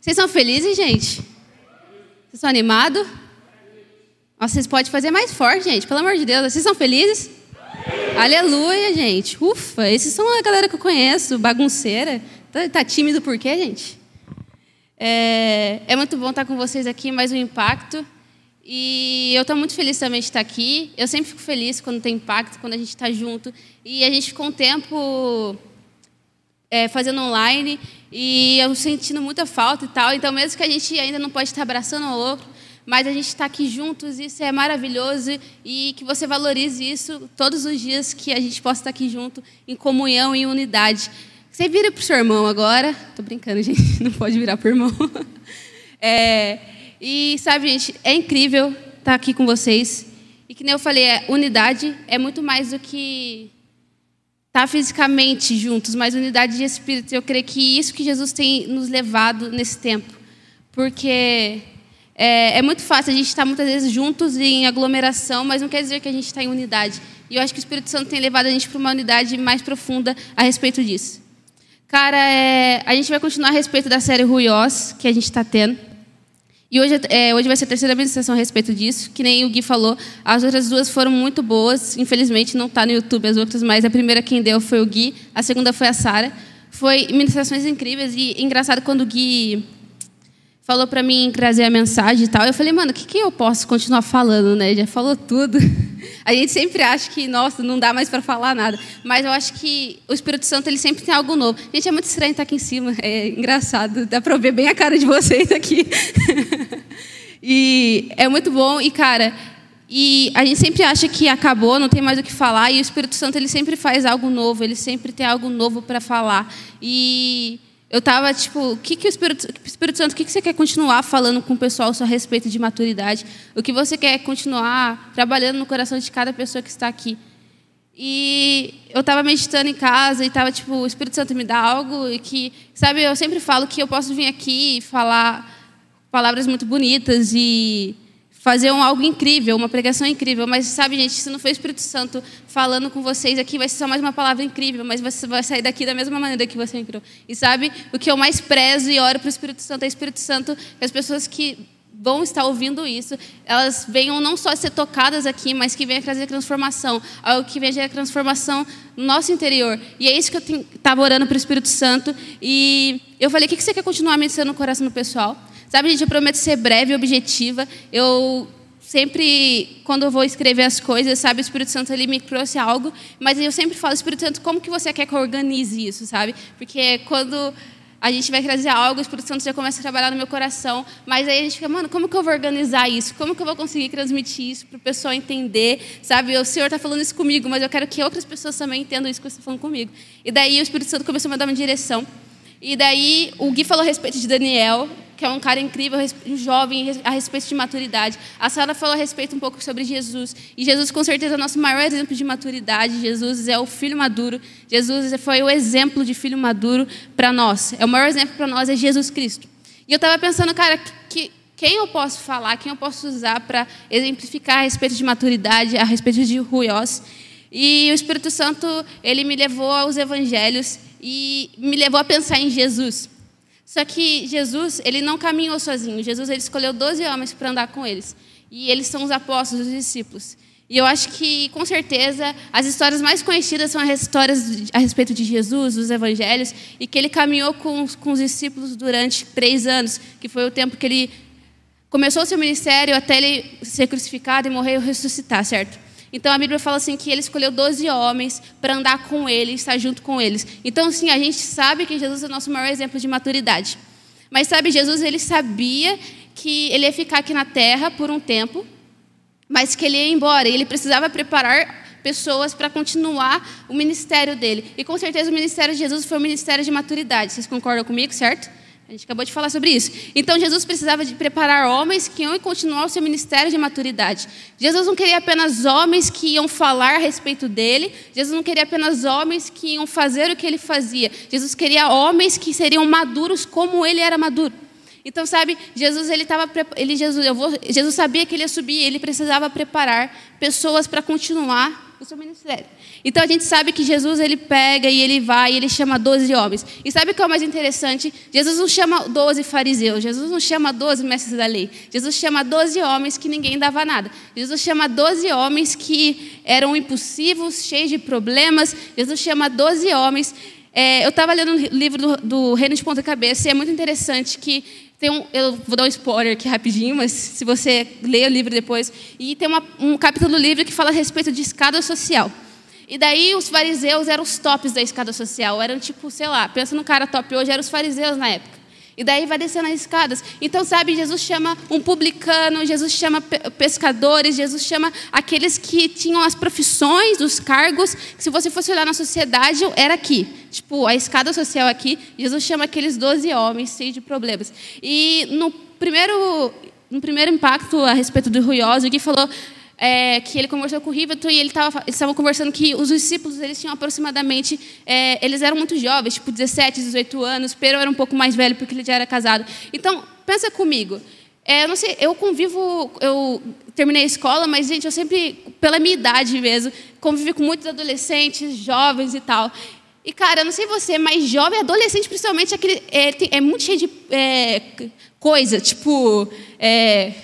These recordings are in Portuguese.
Vocês são felizes, gente? Vocês estão animados? Vocês podem fazer mais forte, gente. Pelo amor de Deus. Vocês são felizes? Aleluia, gente. Ufa, esses são a galera que eu conheço, bagunceira. Tá, tá tímido por quê, gente? É, é, muito bom estar com vocês aqui, mais um impacto. E eu estou muito feliz também de estar aqui. Eu sempre fico feliz quando tem impacto, quando a gente está junto. E a gente ficou um tempo é, fazendo online e eu sentindo muita falta e tal. Então, mesmo que a gente ainda não pode estar abraçando o outro, mas a gente está aqui juntos, isso é maravilhoso e que você valorize isso todos os dias que a gente possa estar aqui junto, em comunhão e unidade. Você vira para o seu irmão agora. Estou brincando, gente, não pode virar para o irmão. É, e sabe, gente, é incrível estar aqui com vocês. E que nem eu falei, é, unidade é muito mais do que estar fisicamente juntos, mas unidade de espírito. Eu creio que isso que Jesus tem nos levado nesse tempo. Porque é, é, muito fácil a gente estar muitas vezes juntos em aglomeração, mas não quer dizer que a gente está em unidade. E eu acho que o Espírito Santo tem levado a gente para uma unidade mais profunda a respeito disso. Cara, é, a gente vai continuar a respeito da série Ruiós, que a gente está tendo. E hoje, é, hoje vai ser a terceira meditação a respeito disso. Que nem o Gui falou, as outras duas foram muito boas. Infelizmente não está no YouTube as outras, mas a primeira quem deu foi o Gui, a segunda foi a Sara. Foi ministrações incríveis e engraçado quando o Gui falou para mim trazer a mensagem e tal. Eu falei, mano, o que, que eu posso continuar falando, né? Já falou tudo. A gente sempre acha que, nossa, não dá mais para falar nada. Mas eu acho que o Espírito Santo, ele sempre tem algo novo. Gente, é muito estranho estar aqui em cima. É engraçado. Dá para ver bem a cara de vocês aqui. e é muito bom. E, cara, e a gente sempre acha que acabou, não tem mais o que falar. E o Espírito Santo, ele sempre faz algo novo. Ele sempre tem algo novo para falar. E eu estava tipo, o que, que o Espírito, Espírito Santo, o que, que você quer continuar falando com o pessoal a respeito de maturidade? O que você quer continuar trabalhando no coração de cada pessoa que está aqui? E eu estava meditando em casa e estava tipo, o Espírito Santo me dá algo e que, sabe, eu sempre falo que eu posso vir aqui e falar palavras muito bonitas e fazer um, algo incrível, uma pregação incrível. Mas sabe, gente, se não for o Espírito Santo falando com vocês aqui, vai ser só mais uma palavra incrível, mas você vai sair daqui da mesma maneira que você entrou. E sabe, o que eu mais prezo e oro para o Espírito Santo é o Espírito Santo, que as pessoas que vão estar ouvindo isso, elas venham não só ser tocadas aqui, mas que venham trazer transformação, algo que venha gerar transformação no nosso interior. E é isso que eu estava orando para o Espírito Santo. E eu falei, o que você quer continuar meditando no coração do pessoal? Sabe, gente, eu prometo ser breve e objetiva. Eu sempre, quando eu vou escrever as coisas, sabe, o Espírito Santo ele me trouxe algo, mas eu sempre falo, Espírito Santo, como que você quer que eu organize isso, sabe? Porque quando a gente vai trazer algo, o Espírito Santo já começa a trabalhar no meu coração, mas aí a gente fica, mano, como que eu vou organizar isso? Como que eu vou conseguir transmitir isso para o pessoal entender, sabe? O Senhor está falando isso comigo, mas eu quero que outras pessoas também entendam isso que você está falando comigo. E daí o Espírito Santo começou a me dar uma direção. E daí o Gui falou a respeito de Daniel, que é um cara incrível, um jovem a respeito de maturidade. A Sara falou a respeito um pouco sobre Jesus. E Jesus, com certeza, é o nosso maior exemplo de maturidade. Jesus é o filho maduro. Jesus foi o exemplo de filho maduro para nós. É o maior exemplo para nós é Jesus Cristo. E eu estava pensando, cara, que, quem eu posso falar, quem eu posso usar para exemplificar a respeito de maturidade, a respeito de ruiós. E o Espírito Santo, ele me levou aos evangelhos e me levou a pensar em Jesus. Só que Jesus, ele não caminhou sozinho. Jesus, ele escolheu 12 homens para andar com eles. E eles são os apóstolos, os discípulos. E eu acho que, com certeza, as histórias mais conhecidas são as histórias a respeito de Jesus, dos evangelhos, e que ele caminhou com, com os discípulos durante três anos, que foi o tempo que ele começou o seu ministério até ele ser crucificado e morrer e ressuscitar, certo? Então a Bíblia fala assim que ele escolheu 12 homens para andar com ele, estar junto com eles. Então, assim, a gente sabe que Jesus é o nosso maior exemplo de maturidade. Mas sabe, Jesus ele sabia que ele ia ficar aqui na terra por um tempo, mas que ele ia embora. E ele precisava preparar pessoas para continuar o ministério dele. E com certeza o ministério de Jesus foi um ministério de maturidade. Vocês concordam comigo, certo? A gente acabou de falar sobre isso. Então Jesus precisava de preparar homens que iam continuar o seu ministério de maturidade. Jesus não queria apenas homens que iam falar a respeito dele. Jesus não queria apenas homens que iam fazer o que ele fazia. Jesus queria homens que seriam maduros como ele era maduro. Então, sabe, Jesus ele estava ele Jesus, eu vou, Jesus sabia que ele ia subir, ele precisava preparar pessoas para continuar o seu ministério. Então a gente sabe que Jesus ele pega e ele vai e ele chama 12 homens. E sabe o que é o mais interessante? Jesus não chama 12 fariseus, Jesus não chama 12 mestres da lei. Jesus chama 12 homens que ninguém dava nada. Jesus chama 12 homens que eram impulsivos, cheios de problemas. Jesus chama 12 homens. É, eu estava lendo um livro do, do Reino de Ponta Cabeça e é muito interessante que tem um, eu vou dar um spoiler aqui rapidinho, mas se você ler o livro depois. E tem uma, um capítulo do livro que fala a respeito de escada social. E daí os fariseus eram os tops da escada social. Eram tipo, sei lá, pensa no cara top hoje, eram os fariseus na época. E daí vai descendo as escadas. Então, sabe, Jesus chama um publicano, Jesus chama pescadores, Jesus chama aqueles que tinham as profissões, os cargos, que se você fosse olhar na sociedade, era aqui. Tipo, a escada social aqui, Jesus chama aqueles 12 homens cheios de problemas. E no primeiro, no primeiro impacto a respeito do Ruioso, que falou é, que ele conversou com o Riverton e ele tava, eles estavam conversando que os discípulos eles tinham aproximadamente, é, eles eram muito jovens, tipo 17, 18 anos, Pero era um pouco mais velho porque ele já era casado. Então, pensa comigo, é, eu não sei, eu convivo, eu terminei a escola, mas gente, eu sempre, pela minha idade mesmo, convivi com muitos adolescentes, jovens e tal. E cara, eu não sei você, mas jovem, adolescente principalmente, aquele, é, é muito cheio de é, coisa, tipo é,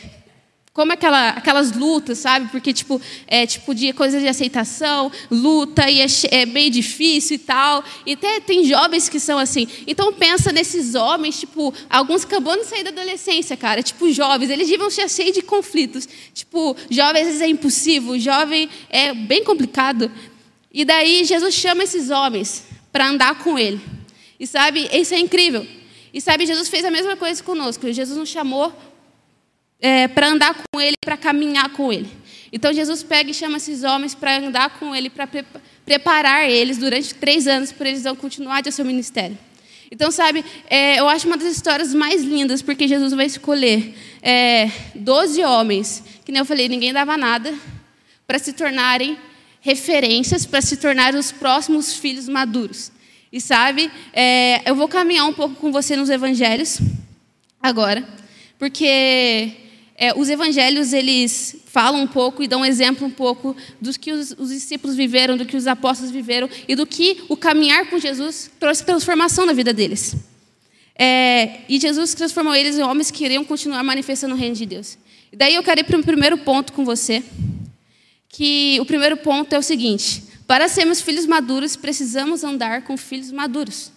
como aquela, aquelas lutas, sabe? Porque, tipo, é tipo de coisas de aceitação, luta, e é, é bem difícil e tal. E até tem jovens que são assim. Então, pensa nesses homens, tipo, alguns acabando de sair da adolescência, cara. Tipo, jovens, eles ser cheios de conflitos. Tipo, jovem às vezes é impossível, jovem é bem complicado. E daí, Jesus chama esses homens para andar com ele. E sabe, isso é incrível. E sabe, Jesus fez a mesma coisa conosco. Jesus nos chamou é, para andar com ele, para caminhar com ele. Então Jesus pega e chama esses homens para andar com ele, para pre preparar eles durante três anos para eles vão continuar de seu ministério. Então, sabe, é, eu acho uma das histórias mais lindas, porque Jesus vai escolher é, 12 homens, que nem eu falei, ninguém dava nada, para se tornarem referências, para se tornarem os próximos filhos maduros. E sabe, é, eu vou caminhar um pouco com você nos evangelhos, agora, porque é, os evangelhos eles falam um pouco e dão um exemplo um pouco dos que os, os, discípulos viveram, do que os apóstolos viveram e do que o caminhar com Jesus trouxe transformação na vida deles. É, e Jesus transformou eles em homens que iriam continuar manifestando o reino de Deus. E daí eu quero ir para o primeiro ponto com você, que o primeiro ponto é o seguinte: para sermos filhos maduros, precisamos andar com filhos maduros.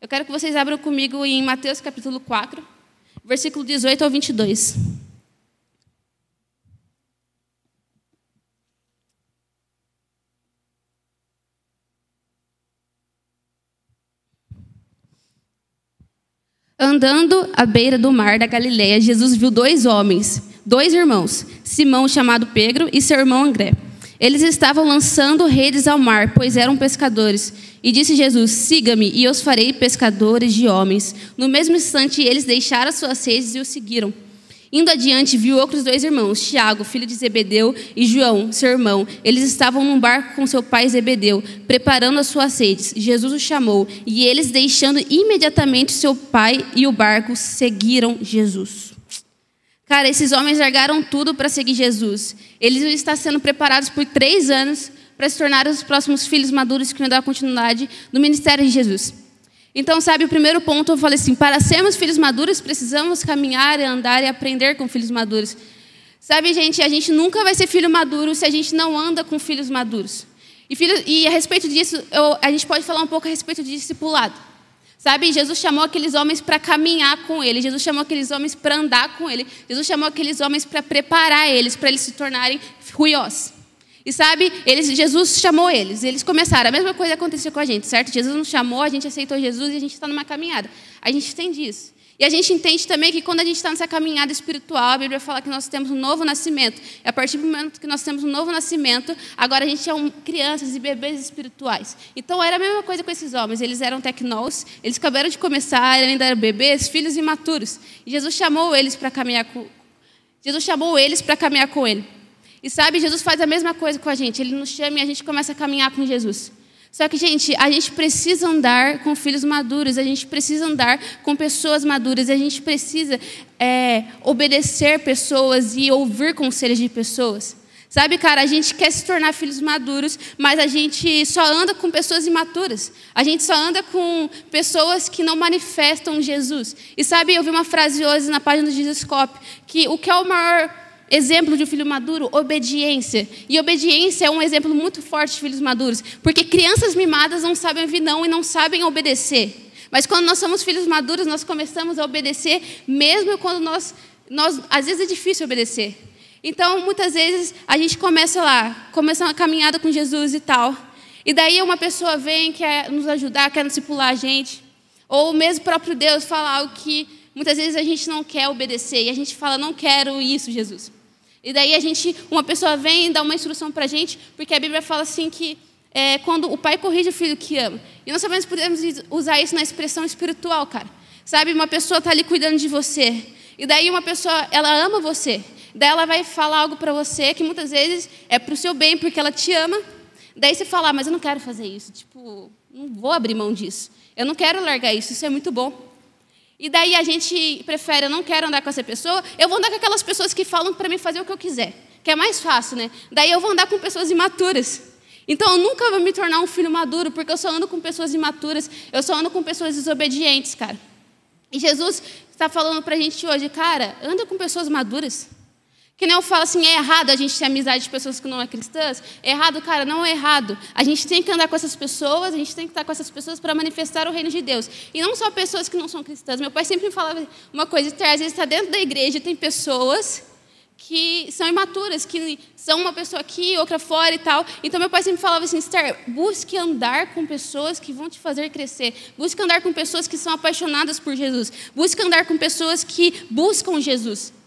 Eu quero que vocês abram comigo em Mateus capítulo 4, versículo 18 ao 22. Andando à beira do mar da Galileia, Jesus viu dois homens, dois irmãos, Simão, chamado Pedro, e seu irmão André. Eles estavam lançando redes ao mar, pois eram pescadores. E disse Jesus: Siga-me, e eu os farei pescadores de homens. No mesmo instante, eles deixaram suas redes e o seguiram. Indo adiante, viu outros dois irmãos, Tiago, filho de Zebedeu, e João, seu irmão. Eles estavam num barco com seu pai Zebedeu, preparando as suas redes. Jesus os chamou, e eles, deixando imediatamente seu pai e o barco, seguiram Jesus. Cara, esses homens largaram tudo para seguir Jesus. Eles estão sendo preparados por três anos para se tornar os próximos filhos maduros que vão dar continuidade no ministério de Jesus. Então, sabe, o primeiro ponto eu falei assim: para sermos filhos maduros, precisamos caminhar, andar e aprender com filhos maduros. Sabe, gente, a gente nunca vai ser filho maduro se a gente não anda com filhos maduros. E, filho, e a respeito disso, eu, a gente pode falar um pouco a respeito de discipulado. Sabe, Jesus chamou aqueles homens para caminhar com ele, Jesus chamou aqueles homens para andar com ele, Jesus chamou aqueles homens para preparar eles, para eles se tornarem ruiós. E sabe, eles, Jesus chamou eles, eles começaram. A mesma coisa aconteceu com a gente, certo? Jesus nos chamou, a gente aceitou Jesus e a gente está numa caminhada. A gente entende isso. E a gente entende também que quando a gente está nessa caminhada espiritual, a Bíblia fala que nós temos um novo nascimento. E a partir do momento que nós temos um novo nascimento, agora a gente é um, crianças e bebês espirituais. Então era a mesma coisa com esses homens. Eles eram tecnós, eles acabaram de começar, ainda eram bebês, filhos imaturos. E Jesus chamou eles para caminhar com Jesus chamou eles para caminhar com ele. E sabe, Jesus faz a mesma coisa com a gente. Ele nos chama e a gente começa a caminhar com Jesus. Só que, gente, a gente precisa andar com filhos maduros, a gente precisa andar com pessoas maduras, a gente precisa é, obedecer pessoas e ouvir conselhos de pessoas. Sabe, cara, a gente quer se tornar filhos maduros, mas a gente só anda com pessoas imaturas. A gente só anda com pessoas que não manifestam Jesus. E sabe, eu vi uma frase hoje na página do Jesuscope, que o que é o maior Exemplo de um filho maduro, obediência. E obediência é um exemplo muito forte de filhos maduros, porque crianças mimadas não sabem ouvir não e não sabem obedecer. Mas quando nós somos filhos maduros, nós começamos a obedecer, mesmo quando nós, nós às vezes é difícil obedecer. Então, muitas vezes a gente começa lá, começa uma caminhada com Jesus e tal. E daí uma pessoa vem, quer nos ajudar, quer discipular a gente. Ou mesmo o próprio Deus fala algo que muitas vezes a gente não quer obedecer. E a gente fala, não quero isso, Jesus. E daí a gente, uma pessoa vem e dá uma instrução para a gente, porque a Bíblia fala assim que é, quando o pai corrige o filho que ama. E nós também podemos usar isso na expressão espiritual, cara. Sabe, uma pessoa está ali cuidando de você. E daí uma pessoa, ela ama você. Daí ela vai falar algo para você que muitas vezes é para o seu bem, porque ela te ama. Daí você fala, ah, mas eu não quero fazer isso. Tipo, não vou abrir mão disso. Eu não quero largar isso, isso é muito bom. E daí a gente prefere, eu não quero andar com essa pessoa, eu vou andar com aquelas pessoas que falam para mim fazer o que eu quiser, que é mais fácil, né? Daí eu vou andar com pessoas imaturas. Então eu nunca vou me tornar um filho maduro, porque eu só ando com pessoas imaturas, eu só ando com pessoas desobedientes, cara. E Jesus está falando para a gente hoje, cara, anda com pessoas maduras. Que nem eu falo assim, é errado a gente ter amizade de pessoas que não é cristãs? É errado, cara, não é errado. A gente tem que andar com essas pessoas, a gente tem que estar com essas pessoas para manifestar o reino de Deus. E não só pessoas que não são cristãs. Meu pai sempre me falava uma coisa, às vezes está dentro da igreja, tem pessoas que são imaturas, que são uma pessoa aqui, outra fora e tal. Então meu pai sempre falava assim, Esther, busque andar com pessoas que vão te fazer crescer. Busque andar com pessoas que são apaixonadas por Jesus. Busque andar com pessoas que buscam Jesus.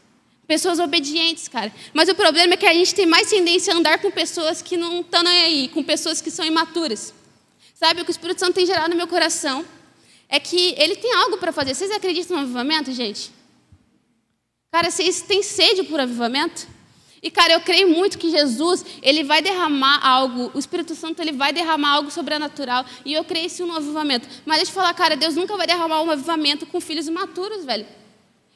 Pessoas obedientes, cara. Mas o problema é que a gente tem mais tendência a andar com pessoas que não estão aí, com pessoas que são imaturas. Sabe, o que o Espírito Santo tem gerado no meu coração é que ele tem algo para fazer. Vocês acreditam no avivamento, gente? Cara, vocês têm sede por avivamento? E, cara, eu creio muito que Jesus, ele vai derramar algo, o Espírito Santo, ele vai derramar algo sobrenatural. E eu creio sim no avivamento. Mas deixa eu falar, cara, Deus nunca vai derramar um avivamento com filhos imaturos, velho.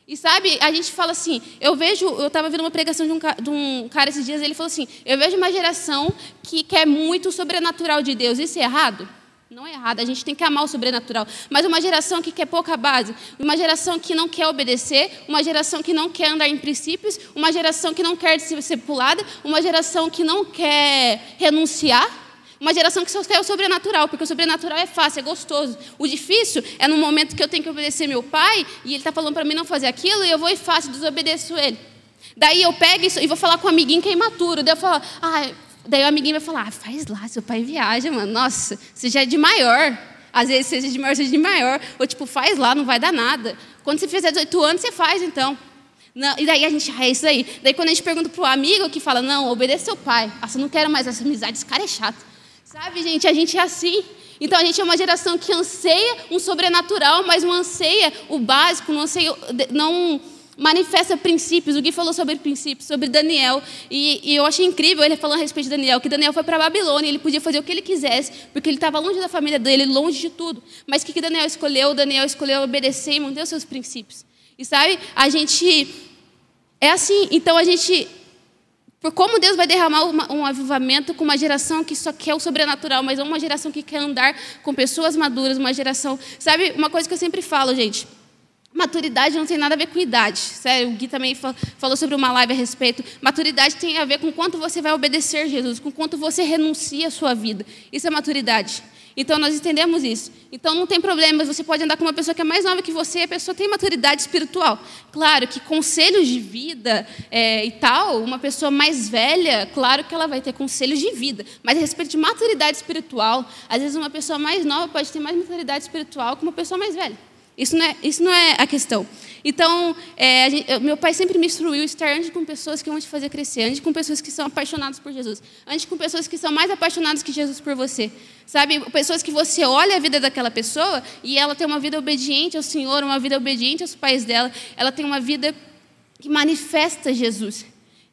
E sabe, a gente fala assim, eu vejo, eu estava vendo uma pregação de um, de um, cara esses dias, ele falou assim, eu vejo uma geração que quer muito o sobrenatural de Deus, isso é errado? Não é errado, a gente tem que amar o sobrenatural. Mas uma geração que quer pouca base, uma geração que não quer obedecer, uma geração que não quer andar em princípios, uma geração que não quer ser pulada, uma geração que não quer renunciar, uma geração que só quer o sobrenatural, porque o sobrenatural é fácil, é gostoso. O difícil é no momento que eu tenho que obedecer meu pai e ele está falando para mim não fazer aquilo e eu vou e faço, desobedeço ele. Daí eu pego isso e vou falar com um amiguinho que é imaturo. Daí eu falo, ah, daí o amiguinho vai falar, ah, faz lá, seu pai viaja, mano. Nossa, você já é de maior. Às vezes seja de maior, seja de maior. Ou tipo, faz lá, não vai dar nada. Quando você fizer 18 anos, você faz então. Não, e daí a gente, ah, é isso aí. Daí quando a gente pergunta pro amigo que fala, não, obedeça seu pai. Ah, você não quero mais essa amizade, esse cara é chato. Sabe, gente, a gente é assim. Então a gente é uma geração que anseia um sobrenatural, mas não anseia o básico, não anseia, não manifesta princípios. O Gui falou sobre princípios, sobre Daniel, e, e eu achei incrível ele falando a respeito de Daniel, que Daniel foi para a Babilônia, ele podia fazer o que ele quisesse, porque ele estava longe da família dele, longe de tudo. Mas o que, que Daniel escolheu? Daniel escolheu obedecer e manter os seus princípios. E sabe, a gente é assim. Então a gente por como Deus vai derramar uma, um avivamento com uma geração que só quer o sobrenatural, mas é uma geração que quer andar com pessoas maduras, uma geração. Sabe, uma coisa que eu sempre falo, gente. Maturidade não tem nada a ver com idade. Sério, o Gui também falou sobre uma live a respeito. Maturidade tem a ver com quanto você vai obedecer Jesus, com quanto você renuncia a sua vida. Isso é maturidade. Então nós entendemos isso. Então não tem problema, você pode andar com uma pessoa que é mais nova que você, a pessoa tem maturidade espiritual. Claro que conselhos de vida é, e tal, uma pessoa mais velha, claro que ela vai ter conselhos de vida, mas a respeito de maturidade espiritual, às vezes uma pessoa mais nova pode ter mais maturidade espiritual que uma pessoa mais velha. Isso não é, isso não é a questão. Então, é, gente, meu pai sempre me instruiu estar antes com pessoas que vão te fazer crescer, antes com pessoas que são apaixonadas por Jesus, antes com pessoas que são mais apaixonadas que Jesus por você. Sabe, pessoas que você olha a vida daquela pessoa e ela tem uma vida obediente ao Senhor, uma vida obediente aos pais dela, ela tem uma vida que manifesta Jesus.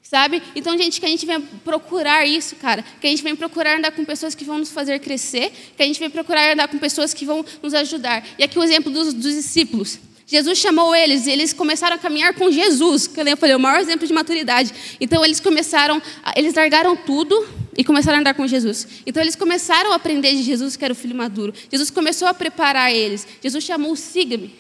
Sabe? Então, gente, que a gente venha procurar isso, cara. Que a gente venha procurar andar com pessoas que vão nos fazer crescer. Que a gente venha procurar andar com pessoas que vão nos ajudar. E aqui o exemplo dos, dos discípulos. Jesus chamou eles e eles começaram a caminhar com Jesus, que eu falei, o maior exemplo de maturidade. Então eles começaram, eles largaram tudo e começaram a andar com Jesus. Então eles começaram a aprender de Jesus, que era o filho maduro. Jesus começou a preparar eles. Jesus chamou, siga-me.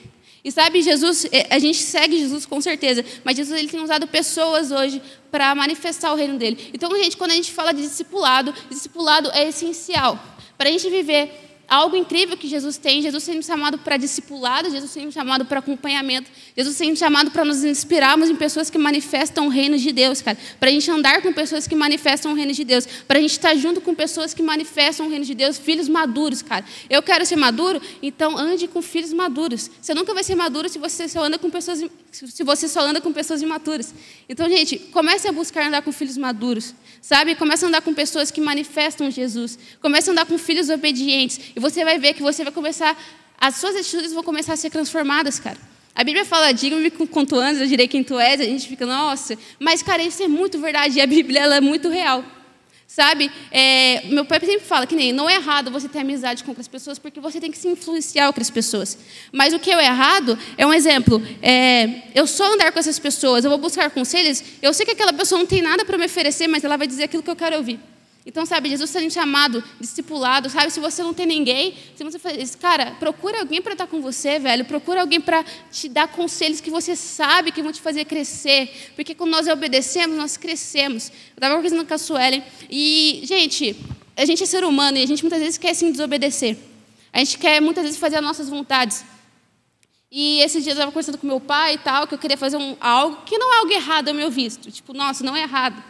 E sabe, Jesus, é, a gente segue Jesus com certeza, mas Jesus ele tem usado pessoas hoje para manifestar o reino dele. Então, gente, quando a gente fala de discipulado, discipulado é essencial para a gente viver algo incrível que Jesus tem. Jesus sendo chamado para discipulado, Jesus sendo chamado para acompanhamento, Jesus sendo chamado para nos inspirarmos em pessoas que manifestam o reino de Deus, cara. Para a gente andar com pessoas que manifestam o reino de Deus. Para a gente estar junto com pessoas que manifestam o reino de Deus, filhos maduros, cara. Eu quero ser maduro, então ande com filhos maduros. Você nunca vai ser maduro se você só anda com pessoas, se você só anda com pessoas imaturas. Então, gente, comece a buscar andar com filhos maduros, sabe? Comece a andar com pessoas que manifestam Jesus. Comece a andar com filhos obedientes. E você vai ver que você vai começar, as suas atitudes vão começar a ser transformadas, cara. A Bíblia fala, diga-me quanto anos, eu direi quem tu és, a gente fica, nossa. Mas, cara, isso é muito verdade, e a Bíblia ela é muito real. Sabe? É, meu pai sempre fala que nem não é errado você ter amizade com outras pessoas porque você tem que se influenciar outras pessoas. Mas o que é errado é um exemplo. É, eu só andar com essas pessoas, eu vou buscar conselhos. Eu sei que aquela pessoa não tem nada para me oferecer, mas ela vai dizer aquilo que eu quero ouvir. Então, sabe, Jesus sendo chamado, discipulado, sabe, se você não tem ninguém, se você faz, cara, procura alguém para estar com você, velho, procura alguém para te dar conselhos que você sabe que vão te fazer crescer, porque quando nós obedecemos, nós crescemos. Eu estava conversando com a Suelen, e, gente, a gente é ser humano e a gente muitas vezes quer, sim, desobedecer. A gente quer, muitas vezes, fazer as nossas vontades. E esses dias eu estava conversando com meu pai e tal, que eu queria fazer um, algo que não é algo errado ao meu visto. Tipo, nossa, não é errado.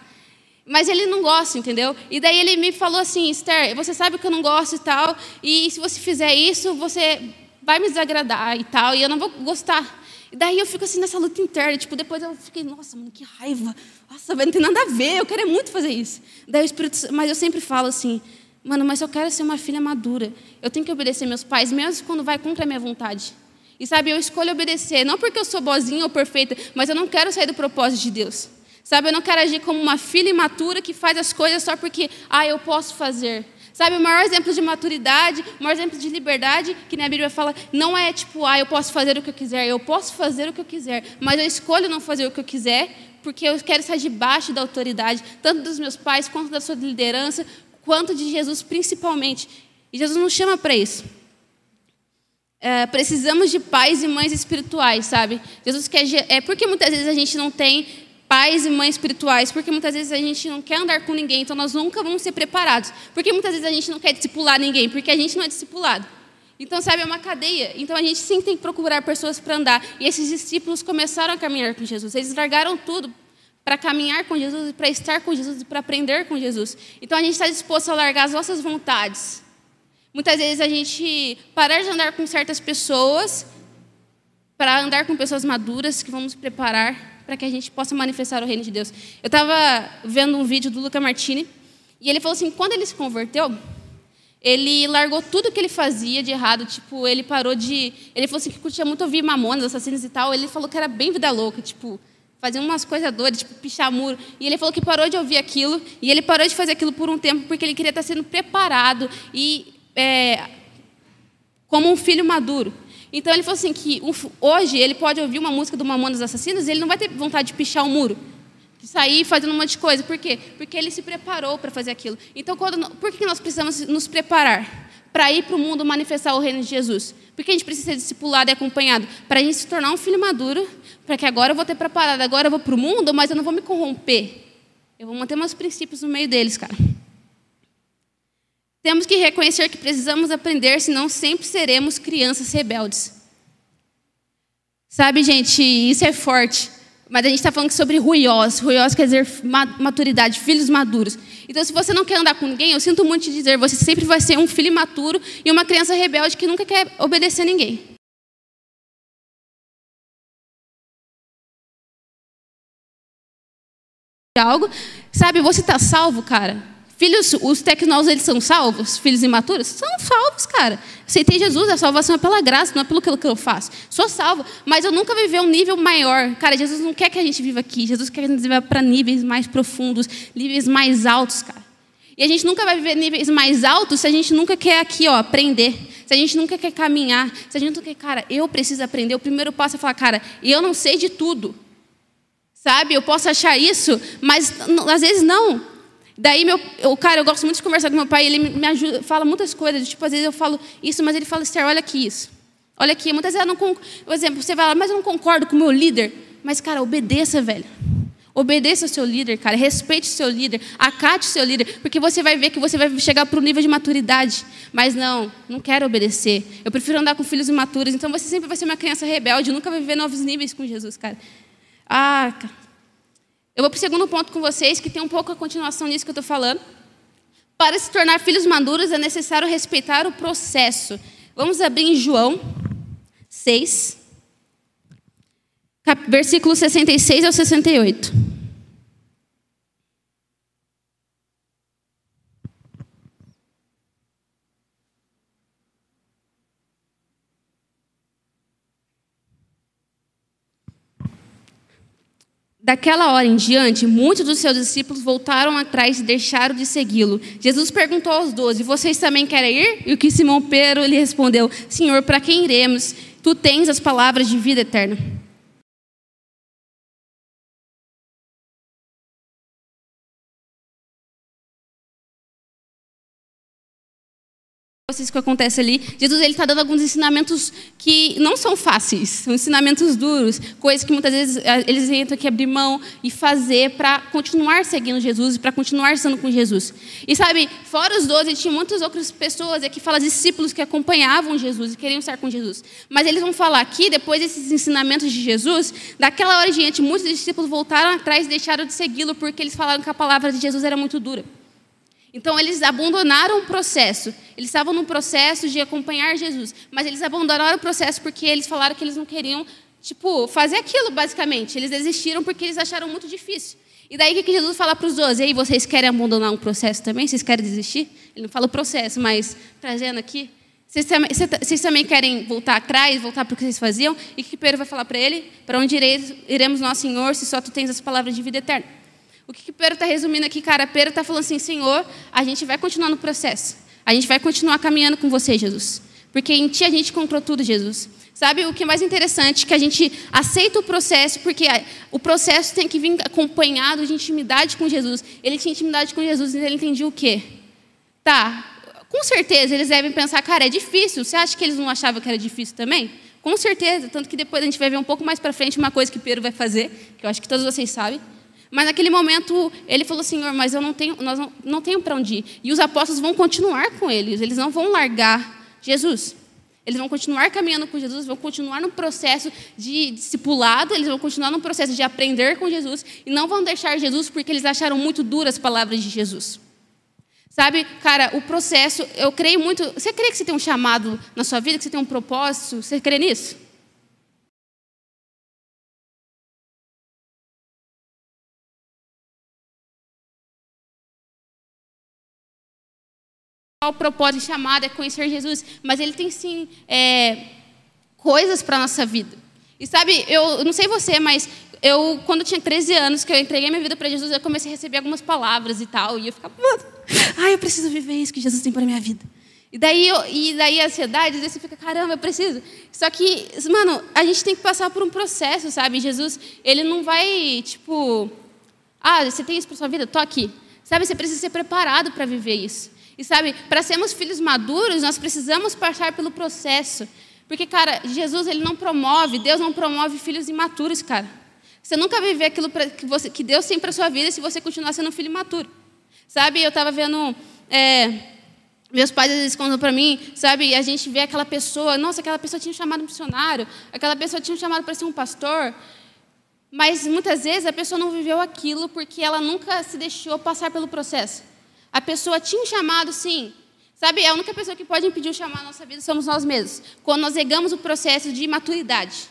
Mas ele não gosta, entendeu? E daí ele me falou assim, Esther, você sabe que eu não gosto e tal, e se você fizer isso, você vai me desagradar e tal, e eu não vou gostar. E daí eu fico assim nessa luta interna, tipo, depois eu fiquei, nossa, mano, que raiva. Nossa, não tem nada a ver, eu quero muito fazer isso. Daí o Espírito, mas eu sempre falo assim, mano, mas eu quero ser uma filha madura. Eu tenho que obedecer meus pais, mesmo quando vai contra a minha vontade. E sabe, eu escolho obedecer, não porque eu sou boazinha ou perfeita, mas eu não quero sair do propósito de Deus. Sabe, eu não quero agir como uma filha imatura que faz as coisas só porque, ah, eu posso fazer. Sabe, o maior exemplo de maturidade, o maior exemplo de liberdade, que na Bíblia fala, não é tipo, ah, eu posso fazer o que eu quiser, eu posso fazer o que eu quiser, mas eu escolho não fazer o que eu quiser, porque eu quero estar debaixo da autoridade, tanto dos meus pais, quanto da sua liderança, quanto de Jesus principalmente. E Jesus nos chama para isso. É, precisamos de pais e mães espirituais, sabe? Jesus quer. É porque muitas vezes a gente não tem pais e mães espirituais, porque muitas vezes a gente não quer andar com ninguém, então nós nunca vamos ser preparados. Porque muitas vezes a gente não quer discipular ninguém, porque a gente não é discipulado. Então, sabe, é uma cadeia. Então a gente sim tem que procurar pessoas para andar. E esses discípulos começaram a caminhar com Jesus. Eles largaram tudo para caminhar com Jesus, para estar com Jesus e para aprender com Jesus. Então a gente está disposto a largar as nossas vontades. Muitas vezes a gente parar de andar com certas pessoas para andar com pessoas maduras que vão nos preparar para que a gente possa manifestar o reino de Deus. Eu estava vendo um vídeo do Luca Martini e ele falou assim: quando ele se converteu, ele largou tudo que ele fazia de errado. Tipo, ele parou de. Ele falou assim que curtia muito ouvir mamonas, assassinos e tal. Ele falou que era bem vida louca, tipo, fazia umas coisas doidas, tipo, pichar muro. E ele falou que parou de ouvir aquilo e ele parou de fazer aquilo por um tempo porque ele queria estar sendo preparado e. É, como um filho maduro. Então ele falou assim que hoje ele pode ouvir uma música do Mamonas Assassinos e ele não vai ter vontade de pichar o muro, de sair fazendo um monte de coisa. Por quê? Porque ele se preparou para fazer aquilo. Então, quando, por que nós precisamos nos preparar? Para ir para o mundo manifestar o reino de Jesus. Porque a gente precisa ser discipulado e acompanhado. Para a gente se tornar um filho maduro, para que agora eu vou ter preparado, agora eu vou para o mundo, mas eu não vou me corromper. Eu vou manter meus princípios no meio deles, cara. Temos que reconhecer que precisamos aprender, senão sempre seremos crianças rebeldes. Sabe, gente, isso é forte. Mas a gente está falando sobre ruiós. Ruiós quer dizer maturidade, filhos maduros. Então, se você não quer andar com ninguém, eu sinto muito te dizer, você sempre vai ser um filho imaturo e uma criança rebelde que nunca quer obedecer a ninguém. Algo, sabe, você está salvo, cara. Filhos, os tecnólogos, eles são salvos? Filhos imaturos? São salvos, cara. Aceitei Jesus, a salvação é pela graça, não é pelo que eu faço. Sou salvo, mas eu nunca vivi um nível maior. Cara, Jesus não quer que a gente viva aqui. Jesus quer que a gente viva para níveis mais profundos, níveis mais altos, cara. E a gente nunca vai viver níveis mais altos se a gente nunca quer aqui, ó, aprender. Se a gente nunca quer caminhar. Se a gente nunca quer, cara, eu preciso aprender. O primeiro passo é falar, cara, eu não sei de tudo. Sabe? Eu posso achar isso, mas às vezes não. Daí, meu, o cara, eu gosto muito de conversar com meu pai, ele me ajuda, fala muitas coisas. Tipo, às vezes eu falo isso, mas ele fala, Esther, olha aqui isso. Olha aqui. Muitas vezes eu não concordo. Por exemplo, você vai lá, mas eu não concordo com o meu líder. Mas, cara, obedeça, velho. Obedeça o seu líder, cara. Respeite o seu líder. Acate o seu líder. Porque você vai ver que você vai chegar para o nível de maturidade. Mas não, não quero obedecer. Eu prefiro andar com filhos imaturos. Então você sempre vai ser uma criança rebelde. Nunca vai viver novos níveis com Jesus, cara. Ah, cara. Eu vou para o segundo ponto com vocês, que tem um pouco a continuação disso que eu estou falando. Para se tornar filhos maduros é necessário respeitar o processo. Vamos abrir em João 6, versículo 66 ao 68. Daquela hora em diante, muitos dos seus discípulos voltaram atrás e deixaram de segui-lo. Jesus perguntou aos doze: Vocês também querem ir? E o que Simão Pedro lhe respondeu: Senhor, para quem iremos? Tu tens as palavras de vida eterna. Vocês o que acontece ali. Jesus ele está dando alguns ensinamentos que não são fáceis, são ensinamentos duros, coisas que muitas vezes eh, eles tentam que abrir mão e fazer para continuar seguindo Jesus e para continuar estando com Jesus. E sabe, fora os doze, tinha muitas outras pessoas, aqui fala discípulos que acompanhavam Jesus e queriam estar com Jesus. Mas eles vão falar aqui, depois desses ensinamentos de Jesus, daquela hora em diante, muitos discípulos voltaram atrás e deixaram de segui-lo porque eles falaram que a palavra de Jesus era muito dura. Então eles abandonaram o processo. Eles estavam no processo de acompanhar Jesus, mas eles abandonaram o processo porque eles falaram que eles não queriam, tipo, fazer aquilo basicamente. Eles desistiram porque eles acharam muito difícil. E daí o que Jesus fala para os doze? E aí, vocês querem abandonar um processo também? Vocês querem desistir? Ele não fala o processo, mas trazendo aqui. Vocês também, vocês também querem voltar atrás, voltar para o que vocês faziam? E o que Pedro vai falar para ele? Para onde iremos nós, Senhor, se só tu tens as palavras de vida eterna? O que, que Pedro está resumindo aqui, cara? Pedro está falando assim, Senhor, a gente vai continuar no processo. A gente vai continuar caminhando com você, Jesus. Porque em Ti a gente encontrou tudo, Jesus. Sabe o que é mais interessante? Que a gente aceita o processo, porque o processo tem que vir acompanhado de intimidade com Jesus. Ele tinha intimidade com Jesus e ele entendia o quê? Tá, com certeza eles devem pensar, cara, é difícil. Você acha que eles não achavam que era difícil também? Com certeza, tanto que depois a gente vai ver um pouco mais para frente uma coisa que Pedro vai fazer, que eu acho que todos vocês sabem. Mas naquele momento ele falou: Senhor, mas eu não tenho, nós não, não tenho para onde ir. E os apóstolos vão continuar com eles, eles não vão largar Jesus. Eles vão continuar caminhando com Jesus, vão continuar no processo de discipulado, eles vão continuar no processo de aprender com Jesus e não vão deixar Jesus porque eles acharam muito duras as palavras de Jesus. Sabe, cara, o processo, eu creio muito. Você crê que você tem um chamado na sua vida, que você tem um propósito? Você crê nisso? O propósito chamado é conhecer Jesus, mas ele tem sim é, coisas para a nossa vida. E sabe, eu não sei você, mas eu, quando eu tinha 13 anos, que eu entreguei minha vida para Jesus, eu comecei a receber algumas palavras e tal, e eu ficava, mano, ai, eu preciso viver isso que Jesus tem para minha vida. E daí, eu, e daí a ansiedade, vezes você fica, caramba, eu preciso. Só que, mano, a gente tem que passar por um processo, sabe? Jesus, ele não vai, tipo, ah, você tem isso para sua vida? Tô aqui. Sabe, você precisa ser preparado para viver isso. E sabe, para sermos filhos maduros, nós precisamos passar pelo processo. Porque, cara, Jesus ele não promove, Deus não promove filhos imaturos, cara. Você nunca vai viver aquilo que, você, que Deus tem para sua vida se você continuar sendo um filho imaturo. Sabe, eu estava vendo. É, meus pais às vezes contam para mim, sabe, a gente vê aquela pessoa, nossa, aquela pessoa tinha um chamado missionário, aquela pessoa tinha um chamado para ser um pastor, mas muitas vezes a pessoa não viveu aquilo porque ela nunca se deixou passar pelo processo. A pessoa tinha um chamado, sim. Sabe, a única pessoa que pode impedir o chamado na nossa vida somos nós mesmos. Quando nós negamos o processo de maturidade.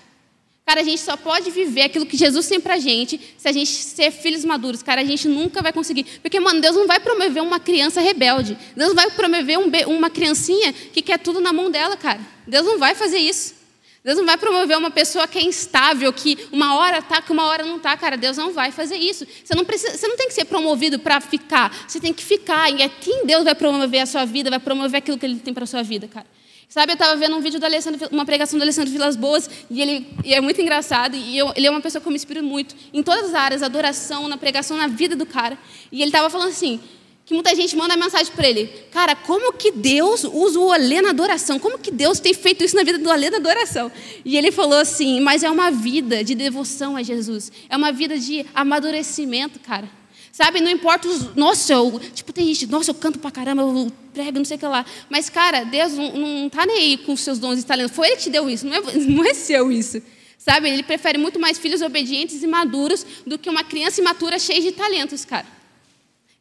Cara, a gente só pode viver aquilo que Jesus tem pra gente se a gente ser filhos maduros. Cara, a gente nunca vai conseguir. Porque, mano, Deus não vai promover uma criança rebelde. Deus não vai promover um, uma criancinha que quer tudo na mão dela, cara. Deus não vai fazer isso. Deus não vai promover uma pessoa que é instável, que uma hora está, que uma hora não está, cara. Deus não vai fazer isso. Você não, precisa, você não tem que ser promovido para ficar. Você tem que ficar. E quem Deus vai promover a sua vida, vai promover aquilo que Ele tem para a sua vida, cara. Sabe, eu estava vendo um vídeo do Alessandro, uma pregação do Alessandro Vilas Boas, e ele e é muito engraçado, e eu, ele é uma pessoa que eu me inspiro muito, em todas as áreas, adoração, na pregação, na vida do cara. E ele estava falando assim, que muita gente manda mensagem para ele, cara, como que Deus usa o Alê na adoração? Como que Deus tem feito isso na vida do Alê na adoração? E ele falou assim, mas é uma vida de devoção a Jesus, é uma vida de amadurecimento, cara. Sabe, não importa os. Nossa, eu, tipo, tem gente, nossa, eu canto pra caramba, eu prego, não sei o que lá. Mas, cara, Deus não, não tá nem aí com os seus dons e talentos. Foi Ele que te deu isso, não é, não é seu isso. Sabe, Ele prefere muito mais filhos obedientes e maduros do que uma criança imatura cheia de talentos, cara.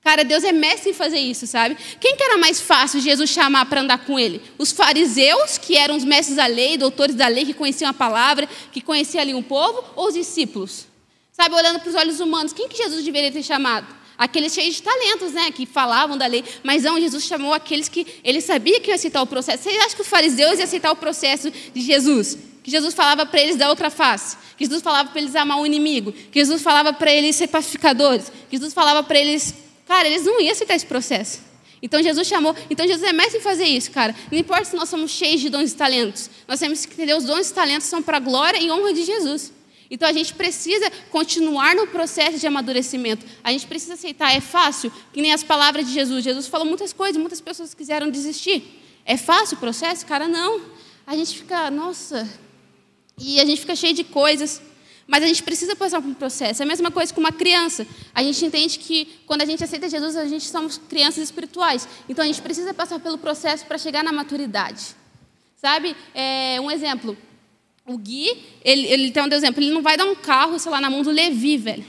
Cara, Deus é mestre em fazer isso, sabe? Quem que era mais fácil Jesus chamar para andar com ele? Os fariseus, que eram os mestres da lei, doutores da lei, que conheciam a palavra, que conheciam ali um povo, ou os discípulos? Sabe, olhando para os olhos humanos, quem que Jesus deveria ter chamado? Aqueles cheios de talentos, né, que falavam da lei, mas não, Jesus chamou aqueles que ele sabia que ia aceitar o processo. Vocês acham que os fariseus iam aceitar o processo de Jesus? Que Jesus falava para eles da outra face, que Jesus falava para eles amar o inimigo, que Jesus falava para eles ser pacificadores, que Jesus falava para eles. Cara, eles não iam aceitar esse processo. Então Jesus chamou, então Jesus é mestre em fazer isso, cara. Não importa se nós somos cheios de dons e talentos, nós temos que entender os dons e talentos são para a glória e honra de Jesus. Então a gente precisa continuar no processo de amadurecimento. A gente precisa aceitar. É fácil, que nem as palavras de Jesus. Jesus falou muitas coisas, muitas pessoas quiseram desistir. É fácil o processo? Cara, não. A gente fica, nossa. E a gente fica cheio de coisas. Mas a gente precisa passar por um processo. É a mesma coisa com uma criança. A gente entende que quando a gente aceita Jesus, a gente somos crianças espirituais. Então a gente precisa passar pelo processo para chegar na maturidade. Sabe? É, um exemplo. O Gui, ele, ele tem um exemplo, ele não vai dar um carro, sei lá, na mão do Levi, velho.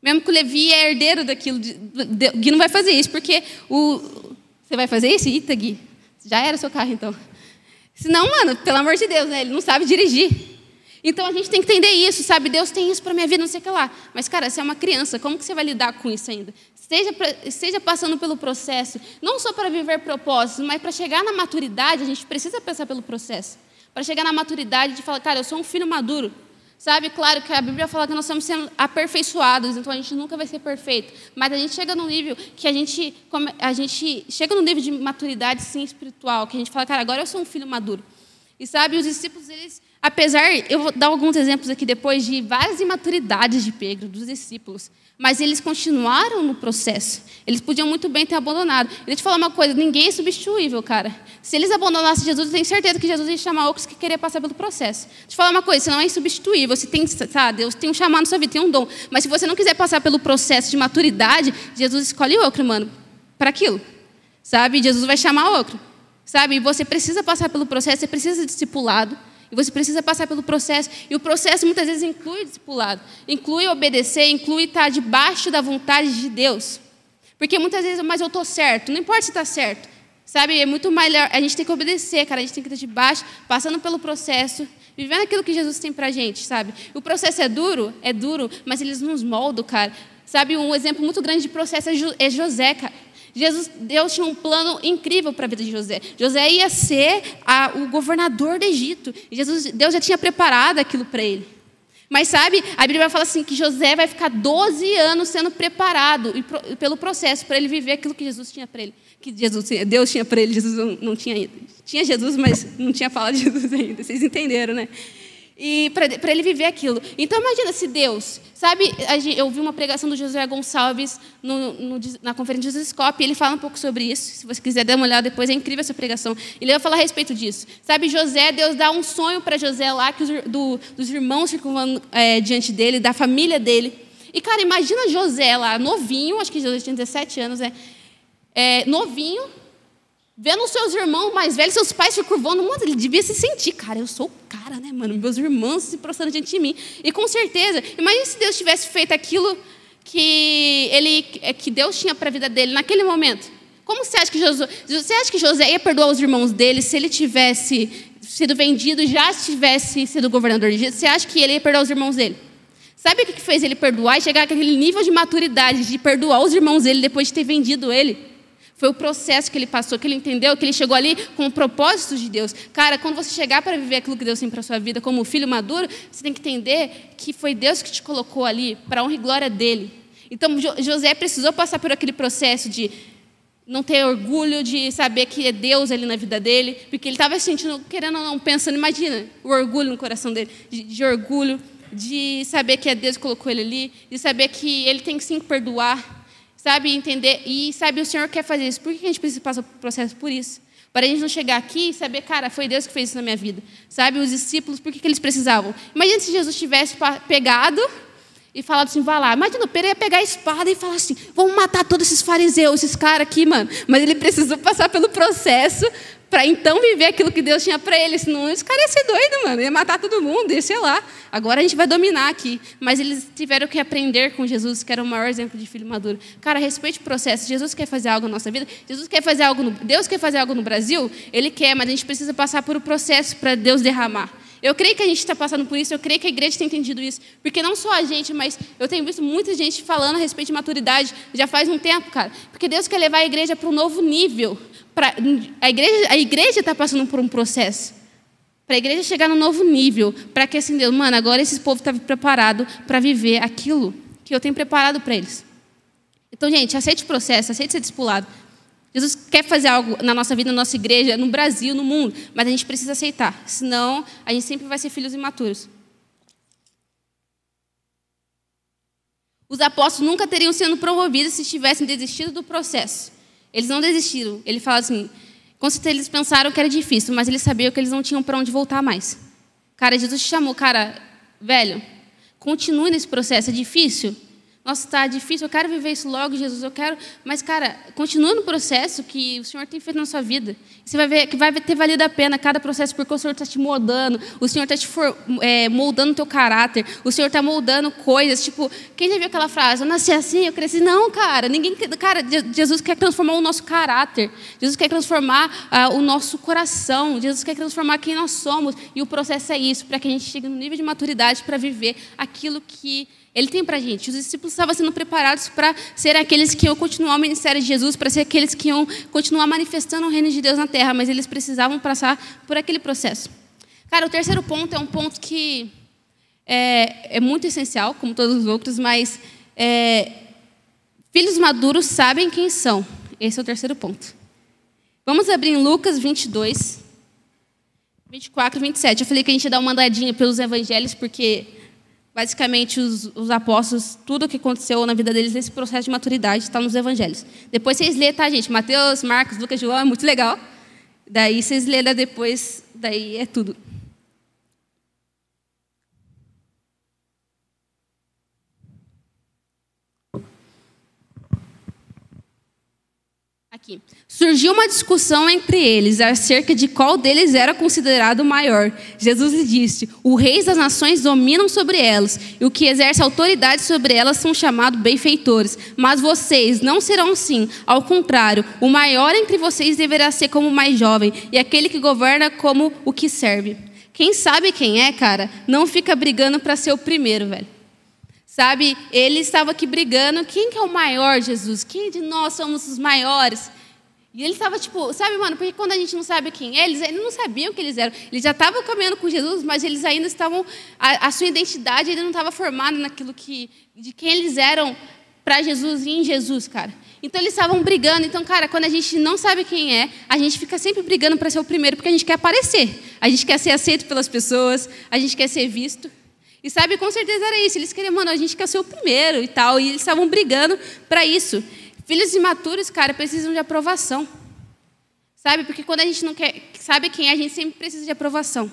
Mesmo que o Levi é herdeiro daquilo, de, de, Gui não vai fazer isso, porque o. Você vai fazer isso? Eita, Gui, já era seu carro então. Senão, mano, pelo amor de Deus, né? Ele não sabe dirigir. Então a gente tem que entender isso, sabe? Deus tem isso para minha vida, não sei o que lá. Mas, cara, você é uma criança, como que você vai lidar com isso ainda? Esteja, esteja passando pelo processo, não só para viver propósitos, mas para chegar na maturidade, a gente precisa passar pelo processo para chegar na maturidade de falar, cara, eu sou um filho maduro. Sabe, claro que a Bíblia fala que nós estamos sendo aperfeiçoados, então a gente nunca vai ser perfeito. Mas a gente chega num nível que a gente, a gente chega num nível de maturidade, sim, espiritual, que a gente fala, cara, agora eu sou um filho maduro. E sabe, os discípulos, eles, apesar, eu vou dar alguns exemplos aqui depois de várias imaturidades de Pedro, dos discípulos, mas eles continuaram no processo. Eles podiam muito bem ter abandonado. Deixa eu te falar uma coisa: ninguém é substituível, cara. Se eles abandonassem Jesus, eu tenho certeza que Jesus ia chamar outros que queria passar pelo processo. Deixa eu falar uma coisa: você não é insubstituível. Você tem, sabe, Deus tem um chamado na sua vida, tem um dom. Mas se você não quiser passar pelo processo de maturidade, Jesus escolhe outro, mano, para aquilo. Sabe? Jesus vai chamar outro. Sabe? E você precisa passar pelo processo, você precisa ser discipulado. E você precisa passar pelo processo. E o processo muitas vezes inclui discipulado, inclui obedecer, inclui estar debaixo da vontade de Deus. Porque muitas vezes, mas eu estou certo. Não importa se está certo. Sabe, é muito melhor. A gente tem que obedecer, cara. A gente tem que estar debaixo, passando pelo processo, vivendo aquilo que Jesus tem para a gente, sabe? O processo é duro, é duro, mas eles nos moldam, cara. Sabe, um exemplo muito grande de processo é, é José, cara. Jesus, Deus tinha um plano incrível para a vida de José. José ia ser a, o governador do Egito. E Jesus, Deus já tinha preparado aquilo para ele. Mas sabe, a Bíblia fala assim que José vai ficar 12 anos sendo preparado pelo processo para ele viver aquilo que Jesus tinha para ele. Que Jesus, Deus tinha para ele, Jesus não, não tinha ainda. Tinha Jesus, mas não tinha falado de Jesus ainda. Vocês entenderam, né? E para ele viver aquilo. Então imagina se Deus, sabe, eu vi uma pregação do José Gonçalves no, no, na conferência de Scope, ele fala um pouco sobre isso. Se você quiser dar uma olhada depois, é incrível essa pregação. Ele vai falar a respeito disso. Sabe, José, Deus dá um sonho para José lá que os, do, dos irmãos ficam é, diante dele, da família dele. E cara, imagina José lá, novinho, acho que José tinha 17 anos, é, é novinho, Vendo seus irmãos mais velhos, seus pais se curvando, mano, ele devia se sentir, cara, eu sou o cara, né, mano? Meus irmãos se prostrando diante de mim. E com certeza, imagine se Deus tivesse feito aquilo que, ele, é, que Deus tinha para a vida dele naquele momento. Como você acha que José, você acha que José ia perdoar os irmãos dele se ele tivesse sido vendido, já tivesse sido governador de Egito, você acha que ele ia perdoar os irmãos dele? Sabe o que fez ele perdoar e chegar àquele nível de maturidade de perdoar os irmãos dele depois de ter vendido ele? Foi o processo que ele passou, que ele entendeu, que ele chegou ali com o propósito de Deus. Cara, quando você chegar para viver aquilo que Deus tem para sua vida como filho maduro, você tem que entender que foi Deus que te colocou ali para honra e glória dele. Então José precisou passar por aquele processo de não ter orgulho de saber que é Deus ali na vida dele, porque ele estava sentindo, querendo ou não, pensando, imagina o orgulho no coração dele, de, de orgulho, de saber que é Deus que colocou ele ali, de saber que ele tem que sim perdoar, sabe, entender, e sabe, o Senhor quer fazer isso. Por que a gente precisa passar por processo por isso? Para a gente não chegar aqui e saber, cara, foi Deus que fez isso na minha vida. Sabe, os discípulos, por que, que eles precisavam? Imagina se Jesus tivesse pegado e falado assim, vai lá. Imagina, o Pedro ia pegar a espada e falar assim, vamos matar todos esses fariseus, esses caras aqui, mano. Mas ele precisou passar pelo processo para então viver aquilo que Deus tinha para ele. Senão esse cara ia ser doido, mano. Ia matar todo mundo, ia sei lá. Agora a gente vai dominar aqui. Mas eles tiveram que aprender com Jesus, que era o maior exemplo de filho maduro. Cara, respeite o processo. Jesus quer fazer algo na nossa vida. Jesus quer fazer algo no... Deus quer fazer algo no Brasil? Ele quer, mas a gente precisa passar por um processo para Deus derramar. Eu creio que a gente está passando por isso, eu creio que a igreja tem entendido isso. Porque não só a gente, mas eu tenho visto muita gente falando a respeito de maturidade já faz um tempo, cara. Porque Deus quer levar a igreja para um novo nível. Pra, a igreja a igreja está passando por um processo. Para a igreja chegar num novo nível. Para que assim, Deus, mano, agora esse povo está preparado para viver aquilo que eu tenho preparado para eles. Então, gente, aceite o processo, aceite ser discipulado. Jesus quer fazer algo na nossa vida, na nossa igreja, no Brasil, no mundo, mas a gente precisa aceitar, senão a gente sempre vai ser filhos imaturos. Os apóstolos nunca teriam sido promovidos se tivessem desistido do processo. Eles não desistiram. Ele fala assim: com certeza eles pensaram que era difícil, mas eles sabiam que eles não tinham para onde voltar mais. Cara, Jesus te chamou, cara, velho, continue nesse processo, é difícil, nossa, está difícil, eu quero viver isso logo, Jesus, eu quero. Mas, cara, continua no processo que o Senhor tem feito na sua vida. Você vai ver que vai ter valido a pena cada processo, porque o Senhor está te moldando, o Senhor está te for, é, moldando o teu caráter, o Senhor está moldando coisas. Tipo, quem já viu aquela frase? Eu nasci assim, eu cresci. Não, cara, ninguém. Cara, Jesus quer transformar o nosso caráter, Jesus quer transformar ah, o nosso coração, Jesus quer transformar quem nós somos. E o processo é isso, para que a gente chegue no nível de maturidade para viver aquilo que ele tem para a gente. Os discípulos estavam sendo preparados para ser aqueles que iam continuar o ministério de Jesus, para ser aqueles que iam continuar manifestando o reino de Deus na terra, mas eles precisavam passar por aquele processo. Cara, o terceiro ponto é um ponto que é, é muito essencial, como todos os outros, mas é, filhos maduros sabem quem são. Esse é o terceiro ponto. Vamos abrir em Lucas 22, 24 e 27. Eu falei que a gente ia dar uma andadinha pelos evangelhos, porque Basicamente, os, os, apóstolos, tudo o que aconteceu na vida deles nesse processo de maturidade está nos evangelhos. Depois vocês lêem, tá, gente? Mateus, Marcos, Lucas, João, é muito legal. Daí vocês lêem depois, daí é tudo. Aqui. Surgiu uma discussão entre eles acerca de qual deles era considerado o maior. Jesus lhe disse: Os reis das nações dominam sobre elas, e o que exerce autoridade sobre elas são chamados benfeitores. Mas vocês não serão assim. Ao contrário, o maior entre vocês deverá ser como o mais jovem, e aquele que governa como o que serve. Quem sabe quem é, cara, não fica brigando para ser o primeiro, velho. Sabe, ele estava aqui brigando. Quem que é o maior, Jesus? Quem de nós somos os maiores? E ele estava tipo, sabe, mano, porque quando a gente não sabe quem é, eles, eles não sabiam quem eles eram. Eles já estavam caminhando com Jesus, mas eles ainda estavam. A, a sua identidade ainda não estava formada naquilo que. de quem eles eram para Jesus e em Jesus, cara. Então eles estavam brigando. Então, cara, quando a gente não sabe quem é, a gente fica sempre brigando para ser o primeiro, porque a gente quer aparecer. A gente quer ser aceito pelas pessoas, a gente quer ser visto. E sabe, com certeza era isso. Eles queriam, mano, a gente quer ser o primeiro e tal. E eles estavam brigando para isso. Filhos imaturos, cara, precisam de aprovação. Sabe? Porque quando a gente não quer, sabe quem é, a gente sempre precisa de aprovação.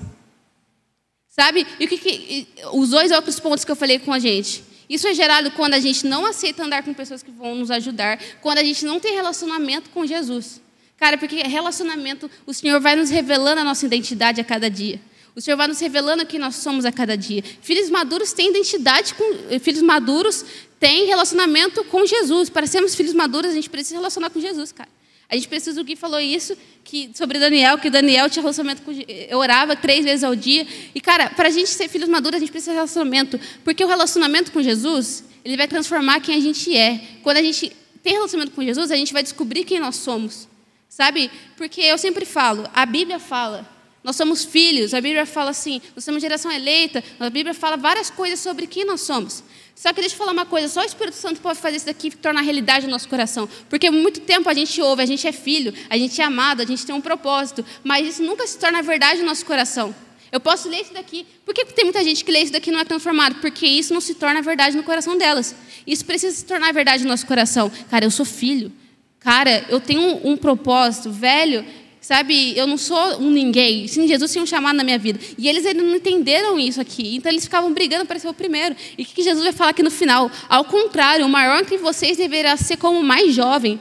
Sabe? E o que, que os dois outros pontos que eu falei com a gente. Isso é gerado quando a gente não aceita andar com pessoas que vão nos ajudar, quando a gente não tem relacionamento com Jesus. Cara, porque relacionamento, o Senhor vai nos revelando a nossa identidade a cada dia. O Senhor vai nos revelando quem nós somos a cada dia. Filhos maduros têm identidade com. Filhos maduros têm relacionamento com Jesus. Para sermos filhos maduros, a gente precisa relacionar com Jesus, cara. A gente precisa, o Gui falou isso, que sobre Daniel, que Daniel tinha relacionamento com. Eu orava três vezes ao dia. E, cara, para a gente ser filhos maduros, a gente precisa de relacionamento. Porque o relacionamento com Jesus, ele vai transformar quem a gente é. Quando a gente tem relacionamento com Jesus, a gente vai descobrir quem nós somos. Sabe? Porque eu sempre falo, a Bíblia fala, nós somos filhos, a Bíblia fala assim, nós somos geração eleita, a Bíblia fala várias coisas sobre quem nós somos. Só que deixa eu falar uma coisa, só o Espírito Santo pode fazer isso daqui tornar realidade no nosso coração. Porque muito tempo a gente ouve, a gente é filho, a gente é amado, a gente tem um propósito, mas isso nunca se torna verdade no nosso coração. Eu posso ler isso daqui. Por que tem muita gente que lê isso daqui e não é transformado? Porque isso não se torna verdade no coração delas. Isso precisa se tornar verdade no nosso coração. Cara, eu sou filho. Cara, eu tenho um, um propósito. Velho, Sabe, eu não sou um ninguém. Sim, Jesus tinha um chamado na minha vida. E eles ainda não entenderam isso aqui. Então eles ficavam brigando para ser o primeiro. E o que Jesus vai falar aqui no final? Ao contrário, o maior entre vocês deverá ser como o mais jovem,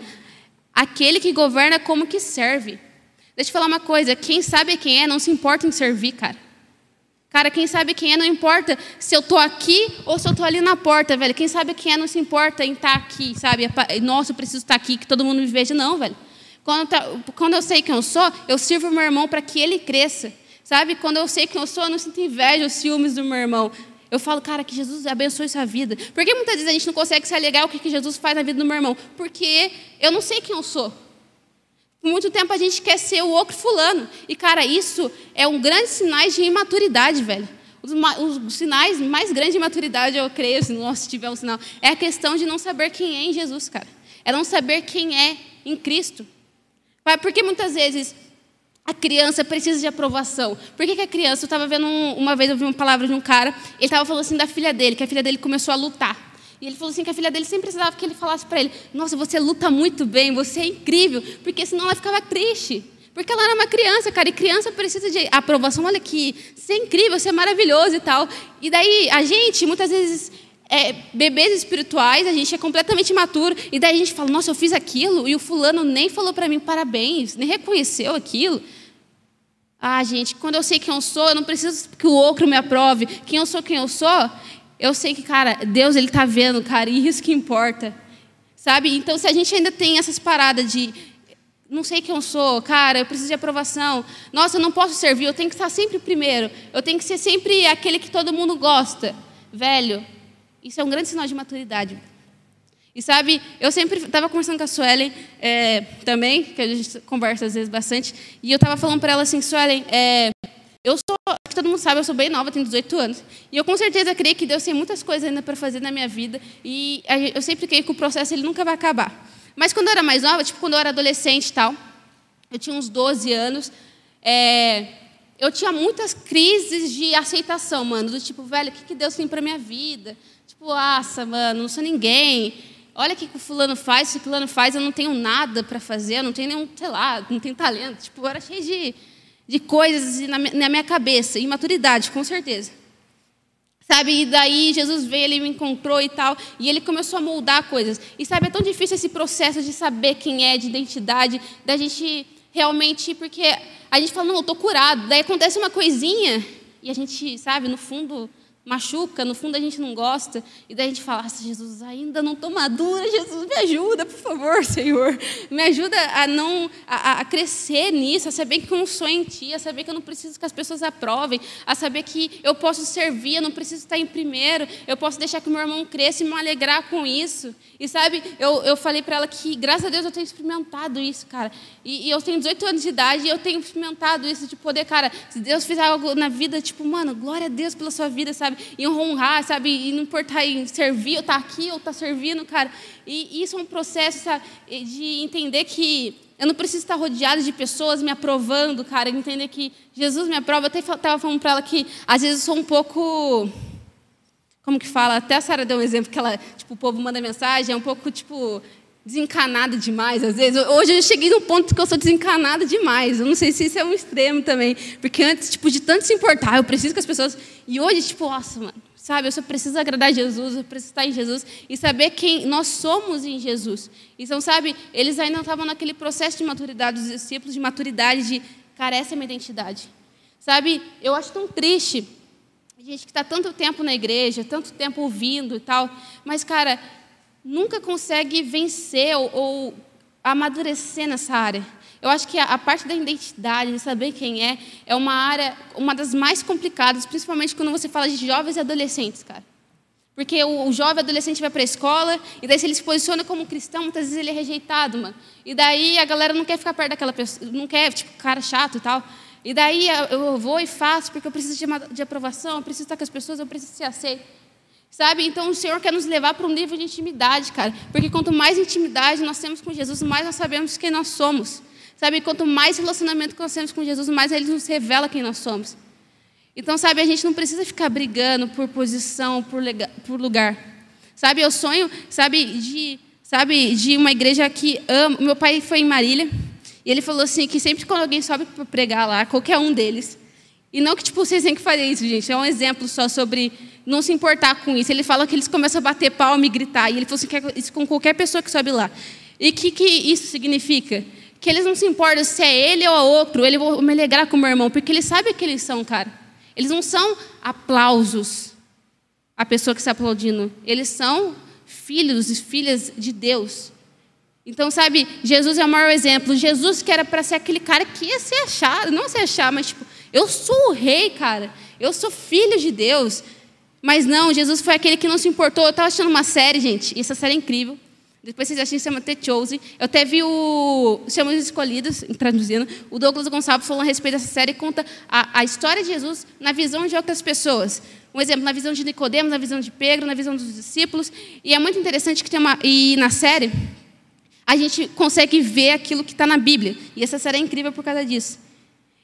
aquele que governa como que serve. Deixa eu falar uma coisa: quem sabe quem é não se importa em servir, cara. Cara, quem sabe quem é não importa se eu estou aqui ou se eu estou ali na porta, velho. Quem sabe quem é não se importa em estar tá aqui, sabe? Nossa, eu preciso estar aqui, que todo mundo me veja. Não, velho. Quando, tá, quando eu sei quem eu sou, eu sirvo o meu irmão para que ele cresça. Sabe? Quando eu sei quem eu sou, eu não sinto inveja ou ciúmes do meu irmão. Eu falo, cara, que Jesus abençoe sua vida. Por que muitas vezes a gente não consegue se alegar o que Jesus faz na vida do meu irmão? Porque eu não sei quem eu sou. Por muito tempo a gente quer ser o outro fulano. E, cara, isso é um grande sinal de imaturidade, velho. Os, os, sinais mais grandes de imaturidade, eu creio, se nós tiver um sinal, é a questão de não saber quem é em Jesus, cara. É não saber quem é em Cristo. Porque muitas vezes a criança precisa de aprovação. Por que, que a criança? Eu estava vendo um, uma vez, eu vi uma palavra de um cara, ele estava falando assim da filha dele, que a filha dele começou a lutar. E ele falou assim que a filha dele sempre precisava que ele falasse para ele: Nossa, você luta muito bem, você é incrível, porque senão ela ficava triste. Porque ela era uma criança, cara, e criança precisa de aprovação. Olha aqui, você é incrível, você é maravilhoso e tal. E daí a gente, muitas vezes, é, bebês espirituais, a gente é completamente imaturo, e daí a gente fala, nossa, eu fiz aquilo, e o fulano nem falou para mim parabéns, nem reconheceu aquilo. Ah, gente, quando eu sei quem eu sou, eu não preciso que o outro me aprove. Quem eu sou, quem eu sou, eu sei que, cara, Deus, Ele está vendo, cara, e isso que importa. Sabe? Então, se a gente ainda tem essas paradas de não sei quem eu sou, cara, eu preciso de aprovação. Nossa, eu não posso servir, eu tenho que estar sempre primeiro. Eu tenho que ser sempre aquele que todo mundo gosta. Velho, isso é um grande sinal de maturidade. E sabe, eu sempre estava conversando com a Suelen é, também, que a gente conversa às vezes bastante, e eu estava falando para ela assim, Suelen, é, eu sou, que todo mundo sabe, eu sou bem nova, tenho 18 anos, e eu com certeza creio que Deus tem muitas coisas ainda para fazer na minha vida, e eu sempre creio que o processo ele nunca vai acabar. Mas quando eu era mais nova, tipo quando eu era adolescente e tal, eu tinha uns 12 anos, é, eu tinha muitas crises de aceitação, mano, do tipo, velho, o que, que Deus tem para minha vida? Tipo, aça, mano, não sou ninguém. Olha o que o fulano faz, o fulano faz, eu não tenho nada para fazer, eu não tenho nenhum, sei lá, não tenho talento. Tipo, eu era cheio de, de coisas na minha, na minha cabeça, imaturidade, com certeza. Sabe, e daí Jesus veio, ele me encontrou e tal, e ele começou a moldar coisas. E sabe, é tão difícil esse processo de saber quem é, de identidade, da gente realmente, porque a gente fala, não, eu estou curado. Daí acontece uma coisinha, e a gente, sabe, no fundo, machuca, no fundo a gente não gosta, e daí a gente fala, Jesus, ainda não estou madura, Jesus, me ajuda, por favor, Senhor. Me ajuda a não a, a, crescer nisso, a saber que eu não sou em Ti, a saber que eu não preciso que as pessoas aprovem, a saber que eu posso servir, eu não preciso estar em primeiro, eu posso deixar que meu irmão cresça e me alegrar com isso. E sabe, eu, eu falei para ela que, graças a Deus, eu tenho experimentado isso, cara. E, e, eu tenho 18 anos de idade e eu tenho experimentado isso de poder, cara, se Deus fizer algo na vida, tipo, mano, glória a Deus pela sua vida, sabe? E honrar, sabe? E não importar em servir, ou estar tá aqui, ou estar tá servindo, cara. E isso é um processo, sabe? De entender que eu não preciso estar rodeado de pessoas me aprovando, cara. Entender que Jesus me aprova. Eu até estava falando para ela que, às vezes, eu sou um pouco como que fala? Até a Sara deu um exemplo que ela, tipo, o povo manda mensagem, é um pouco, tipo, desencanada demais, às vezes. Hoje eu cheguei num ponto que eu sou desencanada demais. Eu não sei se isso é um extremo também. Porque antes, tipo, de tanto se importar, eu preciso que as pessoas. E hoje, tipo, nossa, mano, sabe? Eu só preciso agradar Jesus, eu preciso estar em Jesus e saber quem nós somos em Jesus. Então, sabe, eles ainda estavam naquele processo de maturidade, os discípulos de maturidade, de, cara, essa é minha identidade. Sabe, eu acho tão triste gente que está tanto tempo na igreja, tanto tempo ouvindo e tal, mas, cara, nunca consegue vencer ou, ou amadurecer nessa área. Eu acho que a, a, parte da identidade, de saber quem é, é uma área, uma das mais complicadas, principalmente quando você fala de jovens e adolescentes, cara. Porque o, o jovem adolescente vai para a escola, e daí se ele se posiciona como cristão, muitas vezes ele é rejeitado, mano. E daí a galera não quer ficar perto daquela pessoa, não quer, tipo, cara chato e tal. E daí eu vou e faço, porque eu preciso de, de aprovação, eu preciso estar com as pessoas, eu preciso ser aceito. Sabe? Então o Senhor quer nos levar para um nível de intimidade, cara. Porque quanto mais intimidade nós temos com Jesus, mais nós sabemos quem nós somos. Sabe? Quanto mais relacionamento nós temos com Jesus, mais Ele nos revela quem nós somos. Então, sabe, a gente não precisa ficar brigando por posição, por, por lugar. Sabe, eu sonho, sabe, de, sabe, de uma igreja que ama. Meu pai foi em Marília e ele falou assim que sempre quando alguém sobe para pregar lá, qualquer um deles, e não que tipo vocês têm que fazer isso, gente. É um exemplo só sobre não se importar com isso. Ele fala que eles começam a bater palma e gritar. E ele falou assim que isso com qualquer pessoa que sobe lá. E o que, que isso significa? Que eles não se importam se é ele ou outro. Ele vai me alegrar com o meu irmão, porque ele sabe que eles são, cara. Eles não são aplausos a pessoa que está aplaudindo. Eles são filhos e filhas de Deus. Então, sabe, Jesus é o maior exemplo. Jesus que era para ser aquele cara que ia ser achado, não se achar, mas tipo, eu sou o rei, cara. Eu sou filho de Deus. Mas não, Jesus foi aquele que não se importou. Eu estava achando uma série, gente, e essa série é incrível. Depois vocês acham que chama The Chosen. Eu até vi o Chama os Escolhidos, traduzindo. O Douglas Gonçalves falou a respeito dessa série e conta a, a história de Jesus na visão de outras pessoas. Um exemplo, na visão de Nicodemos, na visão de Pedro, na visão dos discípulos. E é muito interessante que tem uma. E na série, a gente consegue ver aquilo que está na Bíblia. E essa série é incrível por causa disso.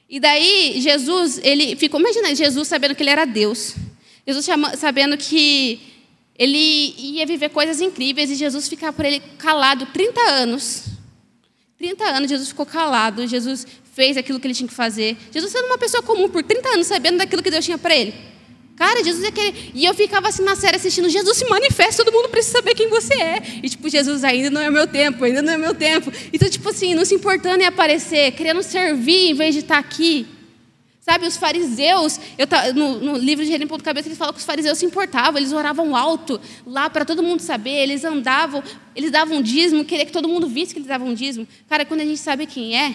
E daí, Jesus, ele ficou. Imagina, Jesus sabendo que ele era Deus. Jesus sabendo que ele ia viver coisas incríveis e Jesus ficava por ele calado 30 anos. 30 anos Jesus ficou calado, Jesus fez aquilo que ele tinha que fazer. Jesus sendo uma pessoa comum por 30 anos, sabendo daquilo que Deus tinha para ele. Cara, Jesus é aquele. E eu ficava assim na série assistindo, Jesus se manifesta, todo mundo precisa saber quem você é. E tipo, Jesus, ainda não é meu tempo, ainda não é meu tempo. Então, tipo assim, não se importando em aparecer, querendo servir em vez de estar aqui. Sabe, os fariseus, eu, no, no livro de Jeremias Ponto Cabeça, ele fala que os fariseus se importavam, eles oravam alto lá para todo mundo saber, eles andavam, eles davam dízimo, queria que todo mundo visse que eles davam dízimo. Cara, quando a gente sabe quem é,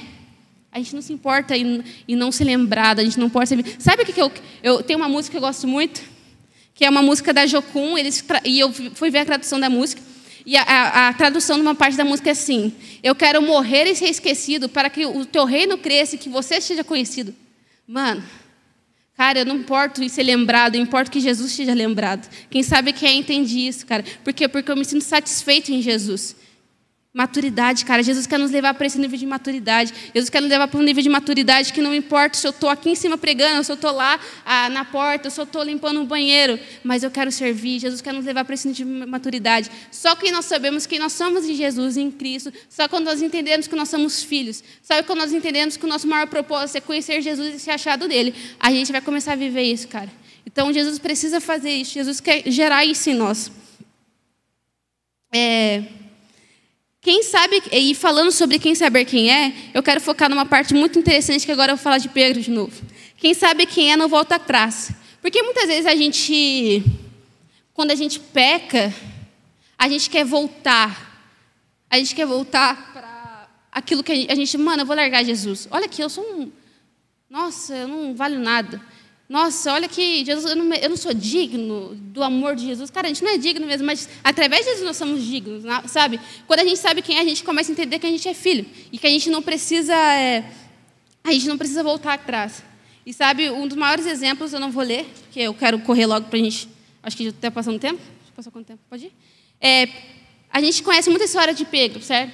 a gente não se importa em, em não ser lembrado, a gente não pode ser. Sabe o que, que eu, eu tenho uma música que eu gosto muito, que é uma música da Jocum, eles, e eu fui ver a tradução da música. E a, a, a, tradução de uma parte da música é assim: Eu quero morrer e ser esquecido para que o teu reino cresça e que você seja conhecido. Mano, cara, eu não importo em ser lembrado, eu importo que Jesus seja lembrado. Quem sabe quem entende isso, cara. Por quê? Porque eu me sinto satisfeito em Jesus. Maturidade, cara. Jesus quer nos levar para esse nível de maturidade. Jesus quer nos levar para um nível de maturidade que não importa se eu estou aqui em cima pregando, se eu estou lá ah, na porta, se eu estou limpando um banheiro, mas eu quero servir. Jesus quer nos levar para esse nível de maturidade. Só que nós sabemos quem nós somos em Jesus, em Cristo. Só quando nós entendemos que nós somos filhos. Sabe quando nós entendemos que o nosso maior propósito é conhecer Jesus e ser achado dele. A gente vai começar a viver isso, cara. Então Jesus precisa fazer isso. Jesus quer gerar isso em nós. É. Quem sabe, e falando sobre quem saber quem é, eu quero focar numa parte muito interessante que agora eu vou falar de Pedro de novo. Quem sabe quem é não volta atrás. Porque muitas vezes a gente, quando a gente peca, a gente quer voltar. A gente quer voltar para aquilo que a gente, mano, eu vou largar Jesus. Olha aqui, eu sou um. Nossa, eu não valho nada. Nossa, olha que Jesus, eu não, eu não, sou digno do amor de Jesus. Cara, a gente não é digno mesmo, mas através de Jesus nós somos dignos, sabe? Quando a gente sabe quem é, a gente começa a entender que a gente é filho e que a gente não precisa, é, a gente não precisa voltar atrás. E sabe, um dos maiores exemplos, eu não vou ler, porque eu quero correr logo para a gente. Acho que já está passando tempo. Passou quanto tempo? Pode ir? É, a gente conhece muita história de Pedro, certo?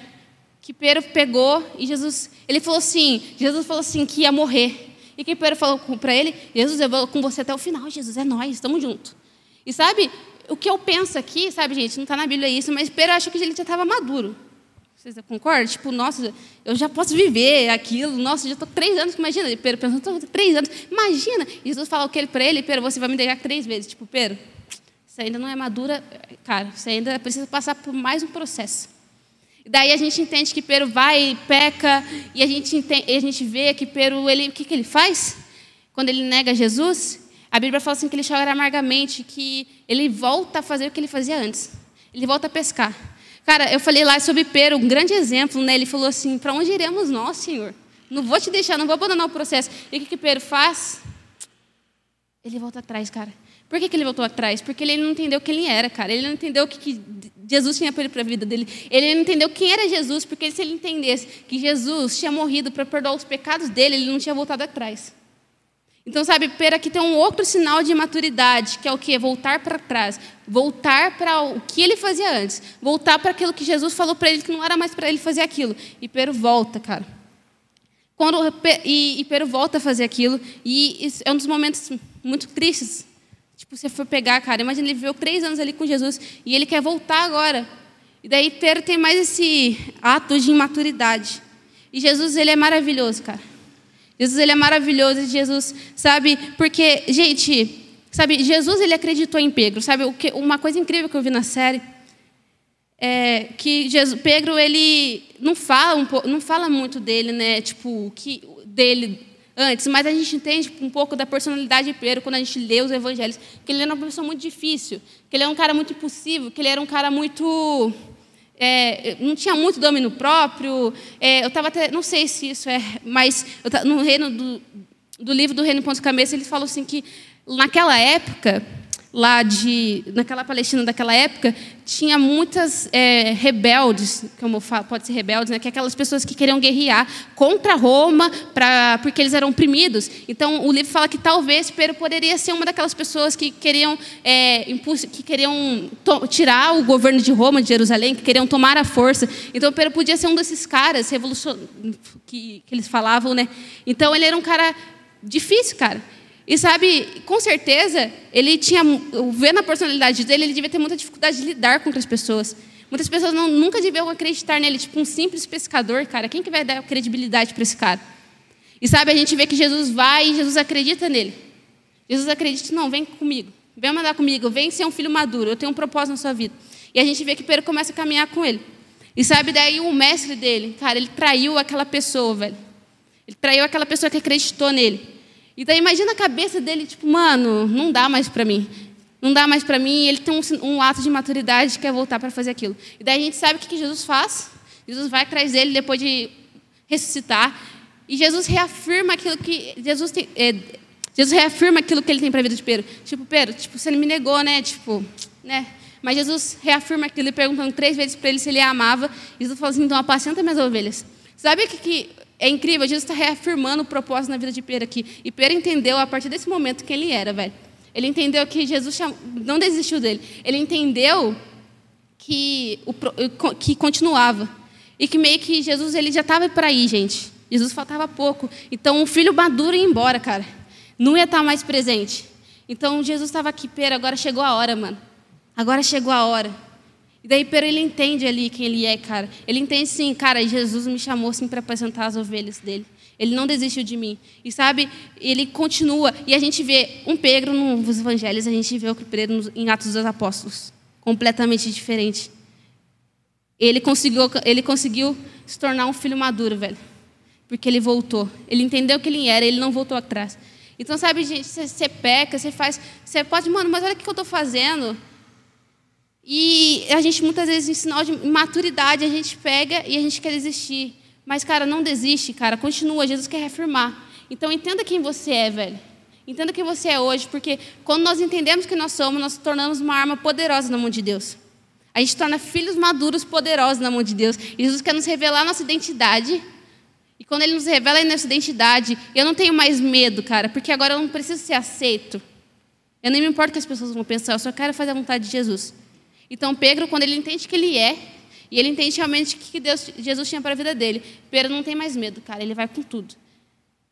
Que Pedro pegou e Jesus, ele falou assim, Jesus falou assim que ia morrer. E Pedro falou para ele: Jesus, eu vou com você até o final. Jesus, é nós, estamos juntos. E sabe, o que eu penso aqui, sabe, gente, não está na Bíblia isso, mas Pedro achou que ele já estava maduro. Vocês concordam? Tipo, nossa, eu já posso viver aquilo. Nossa, já estou três anos. Imagina, Pedro pensando, estou três anos. Imagina. Jesus fala o que para ele? Pedro, você vai me negar três vezes. Tipo, Pedro, você ainda não é madura. Cara, você ainda precisa passar por mais um processo. Daí a gente entende que Pero vai e peca, e a gente, entende, a gente vê que Pero, ele, o que, que ele faz? Quando ele nega Jesus, a Bíblia fala assim que ele chora amargamente, que ele volta a fazer o que ele fazia antes. Ele volta a pescar. Cara, eu falei lá sobre Pedro, um grande exemplo, né? Ele falou assim: para onde iremos nós, Senhor? Não vou te deixar, não vou abandonar o processo. E o que, que Pedro faz? Ele volta atrás, cara. Por que, que ele voltou atrás? Porque ele não entendeu quem ele era, cara. Ele não entendeu o que, que Jesus tinha para a vida dele. Ele não entendeu quem era Jesus, porque se ele entendesse que Jesus tinha morrido para perdoar os pecados dele, ele não tinha voltado atrás. Então, sabe, Pedro aqui tem um outro sinal de maturidade, que é o quê? Voltar para trás. Voltar para o que ele fazia antes. Voltar para aquilo que Jesus falou para ele, que não era mais para ele fazer aquilo. E Pedro volta, cara. Quando, e, e Pedro volta a fazer aquilo, e é um dos momentos muito tristes. Tipo, você for pegar, cara, imagina, ele viveu três anos ali com Jesus, e ele quer voltar agora. E daí Pedro tem mais esse ato de imaturidade. E Jesus, ele é maravilhoso, cara. Jesus ele é maravilhoso, Jesus, sabe? Porque, gente, sabe, Jesus ele acreditou em Pedro, sabe? Uma coisa incrível que eu vi na série é que Jesus, Pedro ele não fala um pouco, não fala muito dele, né? Tipo, que dele antes, mas a gente entende um pouco da personalidade de Pedro quando a gente lê os evangelhos, que ele era uma pessoa muito difícil, que ele era um cara muito impossível, que ele era um cara muito é, não tinha muito domínio próprio. É, eu estava até, não sei se isso é, mas eu, no reino do, do livro do Reino Ponto Cabeça, ele falou assim que naquela época lá de naquela Palestina daquela época tinha muitas é, rebeldes, como falo, pode ser rebeldes, né, que é aquelas pessoas que queriam guerrear contra Roma porque eles eram oprimidos. Então o livro fala que talvez Pedro poderia ser uma daquelas pessoas que queriam é, impulso, que queriam tirar o governo de Roma, de Jerusalém, que queriam tomar a força. Então Pedro podia ser um desses caras revolucion... que, que eles falavam, né? Então ele era um cara difícil, cara. E sabe, com certeza, ele tinha, vendo a personalidade dele, ele devia ter muita dificuldade de lidar com outras pessoas. Muitas pessoas não, nunca deviam acreditar nele, tipo um simples pescador, cara. Quem que vai dar credibilidade para esse cara? E sabe, a gente vê que Jesus vai e Jesus acredita nele. Jesus acredita, não, vem comigo, vem mandar comigo, vem ser um filho maduro, eu tenho um propósito na sua vida. E a gente vê que Pedro começa a caminhar com ele. E sabe, daí o mestre dele, cara, ele traiu aquela pessoa, velho. Ele traiu aquela pessoa que acreditou nele. E daí imagina a cabeça dele, tipo, mano, não dá mais para mim. Não dá mais para mim. E ele tem um, um, ato de maturidade que quer voltar para fazer aquilo. E daí a gente sabe o que, Jesus faz. Jesus vai atrás dele depois de ressuscitar. E Jesus reafirma aquilo que Jesus tem, é, Jesus reafirma aquilo que ele tem para a vida de Pedro. Tipo, Pedro, tipo, você me negou, né? Tipo, né? Mas Jesus reafirma aquilo perguntando três vezes para ele se ele a amava. E Jesus falou assim: então apacenta minhas ovelhas. Sabe o que, que é incrível, Jesus está reafirmando o propósito na vida de Pedro aqui. E Pedro entendeu a partir desse momento quem ele era, velho. Ele entendeu que Jesus não desistiu dele. Ele entendeu que, o, que continuava. E que meio que Jesus ele já estava para aí, gente. Jesus faltava pouco. Então, o filho maduro ia embora, cara. Não ia estar mais presente. Então, Jesus estava aqui, Pedro, agora chegou a hora, mano. Agora chegou a hora. E daí Pedro ele entende ali quem ele é, cara. Ele entende sim, cara, Jesus me chamou assim para apresentar as ovelhas dele. Ele não desistiu de mim. E sabe, ele continua. E a gente vê um Pedro nos evangelhos, a gente vê o Pedro em Atos dos Apóstolos. Completamente diferente. Ele conseguiu, ele conseguiu se tornar um filho maduro, velho. Porque ele voltou. Ele entendeu quem ele era, ele não voltou atrás. Então, sabe, gente, você peca, você faz. Você pode, mano, mas olha o que eu estou fazendo. E a gente muitas vezes, em sinal de maturidade, a gente pega e a gente quer desistir. Mas, cara, não desiste, cara. Continua. Jesus quer reafirmar. Então, entenda quem você é, velho. Entenda quem você é hoje, porque quando nós entendemos quem nós somos, nós tornamos uma arma poderosa na mão de Deus. A gente torna filhos maduros poderosos na mão de Deus. E Jesus quer nos revelar a nossa identidade. E quando Ele nos revela a nossa identidade, eu não tenho mais medo, cara, porque agora eu não preciso ser aceito. Eu nem me importo o que as pessoas vão pensar, eu só quero fazer a vontade de Jesus. Então, Pedro, quando ele entende que ele é, e ele entende realmente o que Deus, Jesus tinha para a vida dele, Pedro não tem mais medo, cara, ele vai com tudo.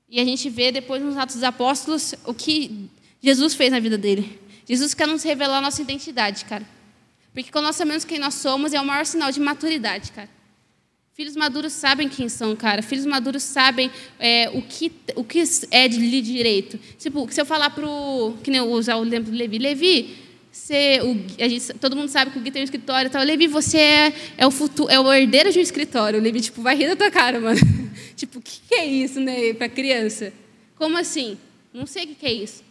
E a gente vê depois nos Atos dos Apóstolos o que Jesus fez na vida dele. Jesus quer nos revelar a nossa identidade, cara. Porque quando nós sabemos quem nós somos, é o maior sinal de maturidade, cara. Filhos maduros sabem quem são, cara. Filhos maduros sabem é, o, que, o que é de direito. Tipo, se eu falar para o. Que nem eu usar o exemplo do Levi. Levi, você, o, a gente, todo mundo sabe que o Gui tem um escritório e tal. Levi, você é, é, o futuro, é o herdeiro de um escritório. O Levi, tipo, vai rir da tua cara, mano. tipo, o que, que é isso, né, para criança? Como assim? Não sei o que, que é isso.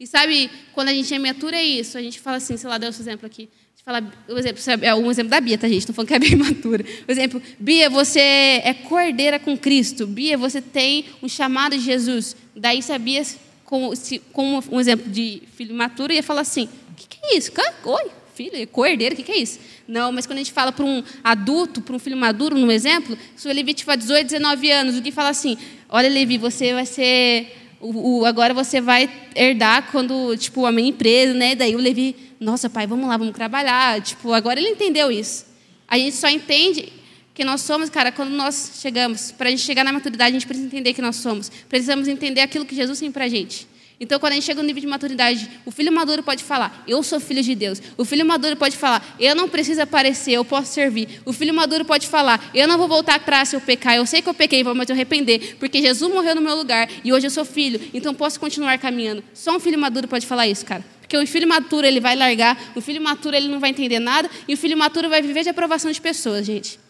E sabe, quando a gente é miniatura, é isso. A gente fala assim, sei lá, deu esse exemplo aqui. Falar, o exemplo, é um exemplo da Bia, tá, gente? Estou falando que é bem imatura. O exemplo, Bia, você é cordeira com Cristo. Bia, você tem um chamado de Jesus. Daí, se a Bia, com, se, um exemplo de filho imaturo, ia falar assim: o que, que, é isso? Oi, filho, cordeiro, o que, que, é isso? Não, mas quando a gente fala para um adulto, para um filho maduro, no exemplo, se o Levi tiver 18, 19 anos, o que fala assim: olha, Levi, você vai ser o, o, agora você vai herdar quando, tipo, a minha empresa, né? Daí o Levi, nossa, pai, vamos lá, vamos trabalhar. Tipo, agora ele entendeu isso. A gente só entende que nós somos, cara, quando nós chegamos. Para a gente chegar na maturidade, a gente precisa entender que nós somos. Precisamos entender aquilo que Jesus tem para a gente. Então, quando a gente chega no nível de maturidade, o filho maduro pode falar, eu sou filho de Deus. O filho maduro pode falar, eu não preciso aparecer, eu posso servir. O filho maduro pode falar, eu não vou voltar atrás se eu pecar. Eu sei que eu pequei, mas eu arrepender, porque Jesus morreu no meu lugar e hoje eu sou filho, então posso continuar caminhando. Só um filho maduro pode falar isso, cara. Porque o filho maturo ele vai largar, o filho maturo ele não vai entender nada, e o filho maturo vai viver de aprovação de pessoas, gente.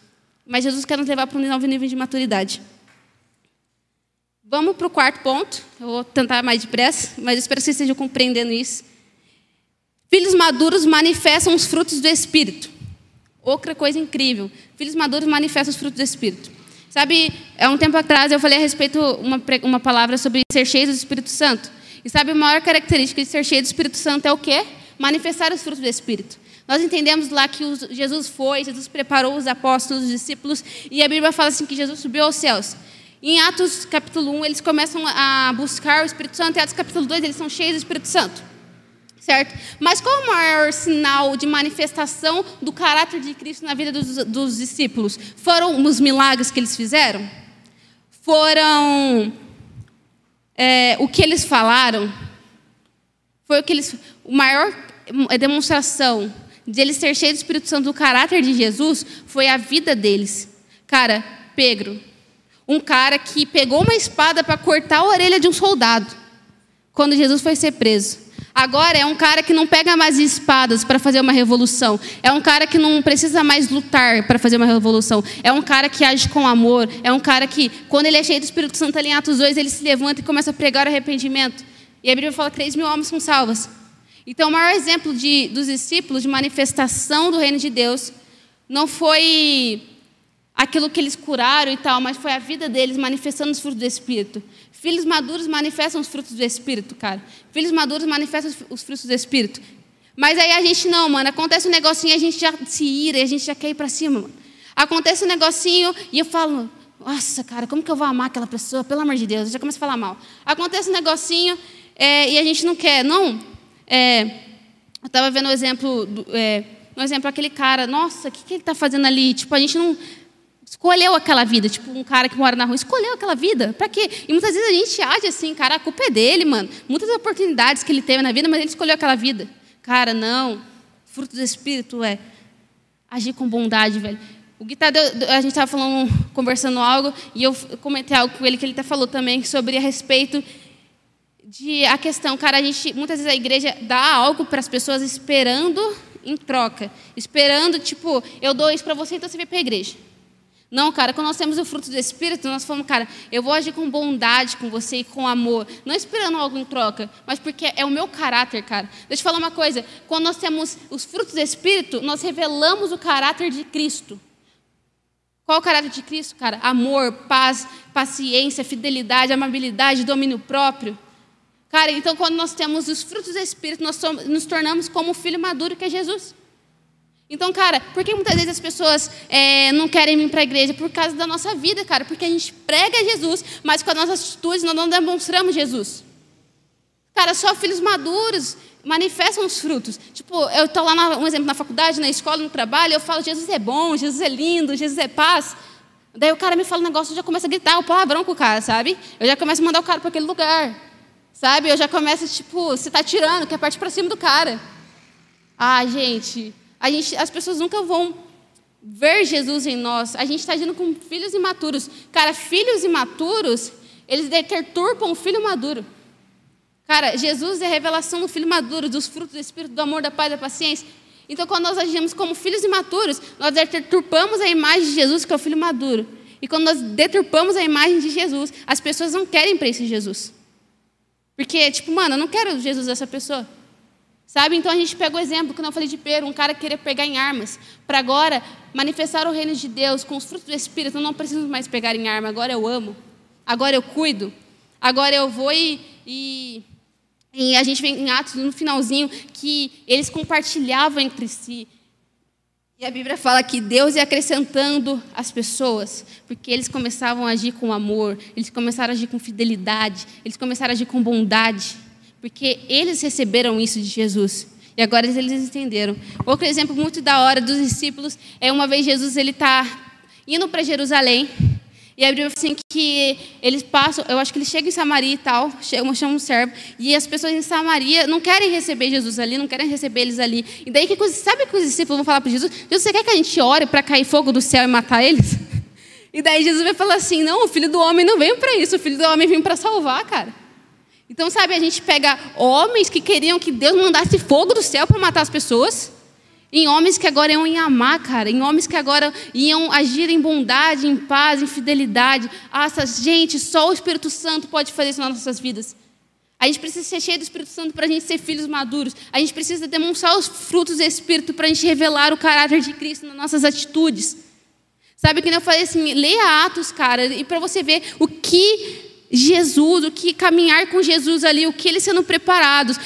Mas Jesus quer nos levar para um novo nível de maturidade. Vamos para o quarto ponto. Eu vou tentar mais depressa, mas espero que vocês estejam compreendendo isso. Filhos maduros manifestam os frutos do Espírito. Outra coisa incrível. Filhos maduros manifestam os frutos do Espírito. Sabe, há um tempo atrás eu falei a respeito uma uma palavra sobre ser cheio do Espírito Santo. E sabe, a maior característica de ser cheio do Espírito Santo é o quê? Manifestar os frutos do Espírito. Nós entendemos lá que Jesus foi, Jesus preparou os apóstolos, os discípulos, e a Bíblia fala assim que Jesus subiu aos céus. Em Atos capítulo 1, eles começam a buscar o Espírito Santo. Em Atos capítulo 2, eles são cheios do Espírito Santo. Certo? Mas qual o maior sinal de manifestação do caráter de Cristo na vida dos, dos discípulos? Foram os milagres que eles fizeram? Foram é, o que eles falaram? Foi o que eles. O maior demonstração de eles ser cheios do Espírito Santo do caráter de Jesus foi a vida deles. Cara, Pedro, um cara que pegou uma espada para cortar a orelha de um soldado quando Jesus foi ser preso. Agora é um cara que não pega mais espadas para fazer uma revolução. É um cara que não precisa mais lutar para fazer uma revolução. É um cara que age com amor. É um cara que, quando ele é cheio do Espírito Santo ali em Atos 2, ele se levanta e começa a pregar arrependimento. E a Bíblia fala que 3 mil almas são salvas. Então, o maior exemplo de, dos discípulos de manifestação do reino de Deus não foi aquilo que eles curaram e tal, mas foi a vida deles manifestando os frutos do Espírito. Filhos maduros manifestam os frutos do Espírito, cara. Filhos maduros manifestam os frutos do Espírito. Mas aí a gente não, mano. Acontece um negocinho e a gente já se ira, e a gente já quer ir para cima, mano. Acontece um negocinho e eu falo, nossa, cara, como que eu vou amar aquela pessoa? Pelo amor de Deus, eu já começo a falar mal. Acontece um negocinho é, e a gente não quer. Não, é, eu estava vendo o exemplo, do, é, um exemplo aquele cara, nossa, o que, que ele está fazendo ali? Tipo, a gente não Escolheu aquela vida, tipo um cara que mora na rua, escolheu aquela vida. Para quê? E muitas vezes a gente age assim, cara, a culpa é dele, mano. Muitas oportunidades que ele teve na vida, mas ele escolheu aquela vida. Cara, não. Fruto do Espírito é agir com bondade, velho. O Gui tá, a gente estava falando, conversando algo, e eu comentei algo com ele que ele até falou também sobre a respeito de a questão, cara, a gente muitas vezes a igreja dá algo para as pessoas esperando em troca, esperando tipo, eu dou isso para você, então você vem para a igreja. Não, cara, quando nós temos o fruto do Espírito, nós falamos, cara, eu vou agir com bondade com você e com amor. Não esperando algo em troca, mas porque é o meu caráter, cara. Deixa eu falar uma coisa: quando nós temos os frutos do Espírito, nós revelamos o caráter de Cristo. Qual o caráter de Cristo, cara? Amor, paz, paciência, fidelidade, amabilidade, domínio próprio. Cara, então quando nós temos os frutos do Espírito, nós somos, nos tornamos como o filho maduro que é Jesus. Então, cara, por que muitas vezes as pessoas é, não querem vir para a igreja? Por causa da nossa vida, cara. Porque a gente prega Jesus, mas com as nossas atitudes nós não demonstramos Jesus. Cara, só filhos maduros manifestam os frutos. Tipo, eu estou lá, na, um exemplo, na faculdade, na escola, no trabalho, eu falo, Jesus é bom, Jesus é lindo, Jesus é paz. Daí o cara me fala um negócio, eu já começo a gritar o palavrão com o cara, sabe? Eu já começo a mandar o cara para aquele lugar. Sabe? Eu já começo, tipo, você está tirando, quer partir para cima do cara. Ah, gente, a gente, as pessoas nunca vão ver Jesus em nós. A gente está agindo com filhos imaturos. Cara, filhos imaturos, eles deturpam o filho maduro. Cara, Jesus é a revelação do filho maduro, dos frutos do Espírito, do amor, da paz, da paciência. Então, quando nós agimos como filhos imaturos, nós deturpamos a imagem de Jesus, que é o filho maduro. E quando nós deturpamos a imagem de Jesus, as pessoas não querem para esse Jesus. Porque, tipo, mano, eu não quero Jesus dessa pessoa. Sabe? Então a gente pega o exemplo, quando eu falei de Pedro, um cara que queria pegar em armas, para agora manifestar o reino de Deus com os frutos do Espírito, eu não preciso mais pegar em arma, agora eu amo, agora eu cuido, agora eu vou e, e, e a gente vem em Atos no finalzinho que eles compartilhavam entre si. E a Bíblia fala que Deus ia acrescentando as pessoas, porque eles começavam a agir com amor, eles começaram a agir com fidelidade, eles começaram a agir com bondade porque eles receberam isso de Jesus. E agora eles entenderam. Outro exemplo muito da hora dos discípulos é uma vez Jesus ele está indo para Jerusalém e a Bíblia assim que eles passam, eu acho que eles chegam em Samaria e tal, chamam, um servo, e as pessoas em Samaria não querem receber Jesus ali, não querem receber eles ali. E daí, que, sabe que os discípulos vão falar para Jesus? Jesus, você quer que a gente ore para cair fogo do céu e matar eles? E daí Jesus vai falar assim: não, o filho do homem não veio para isso, o filho do homem veio para salvar, cara. Então, sabe, a gente pega homens que queriam que Deus mandasse fogo do céu para matar as pessoas, em homens que agora iam em amar, cara, em homens que agora iam agir em bondade, em paz, em fidelidade. Ah, gente, só o Espírito Santo pode fazer isso nas nossas vidas. A gente precisa ser cheio do Espírito Santo para a gente ser filhos maduros. A gente precisa demonstrar os frutos do Espírito para a gente revelar o caráter de Cristo nas nossas atitudes. Sabe que eu falei assim, leia Atos, cara, e para você ver o que Jesus, o que caminhar com Jesus ali, o que eles sendo preparados,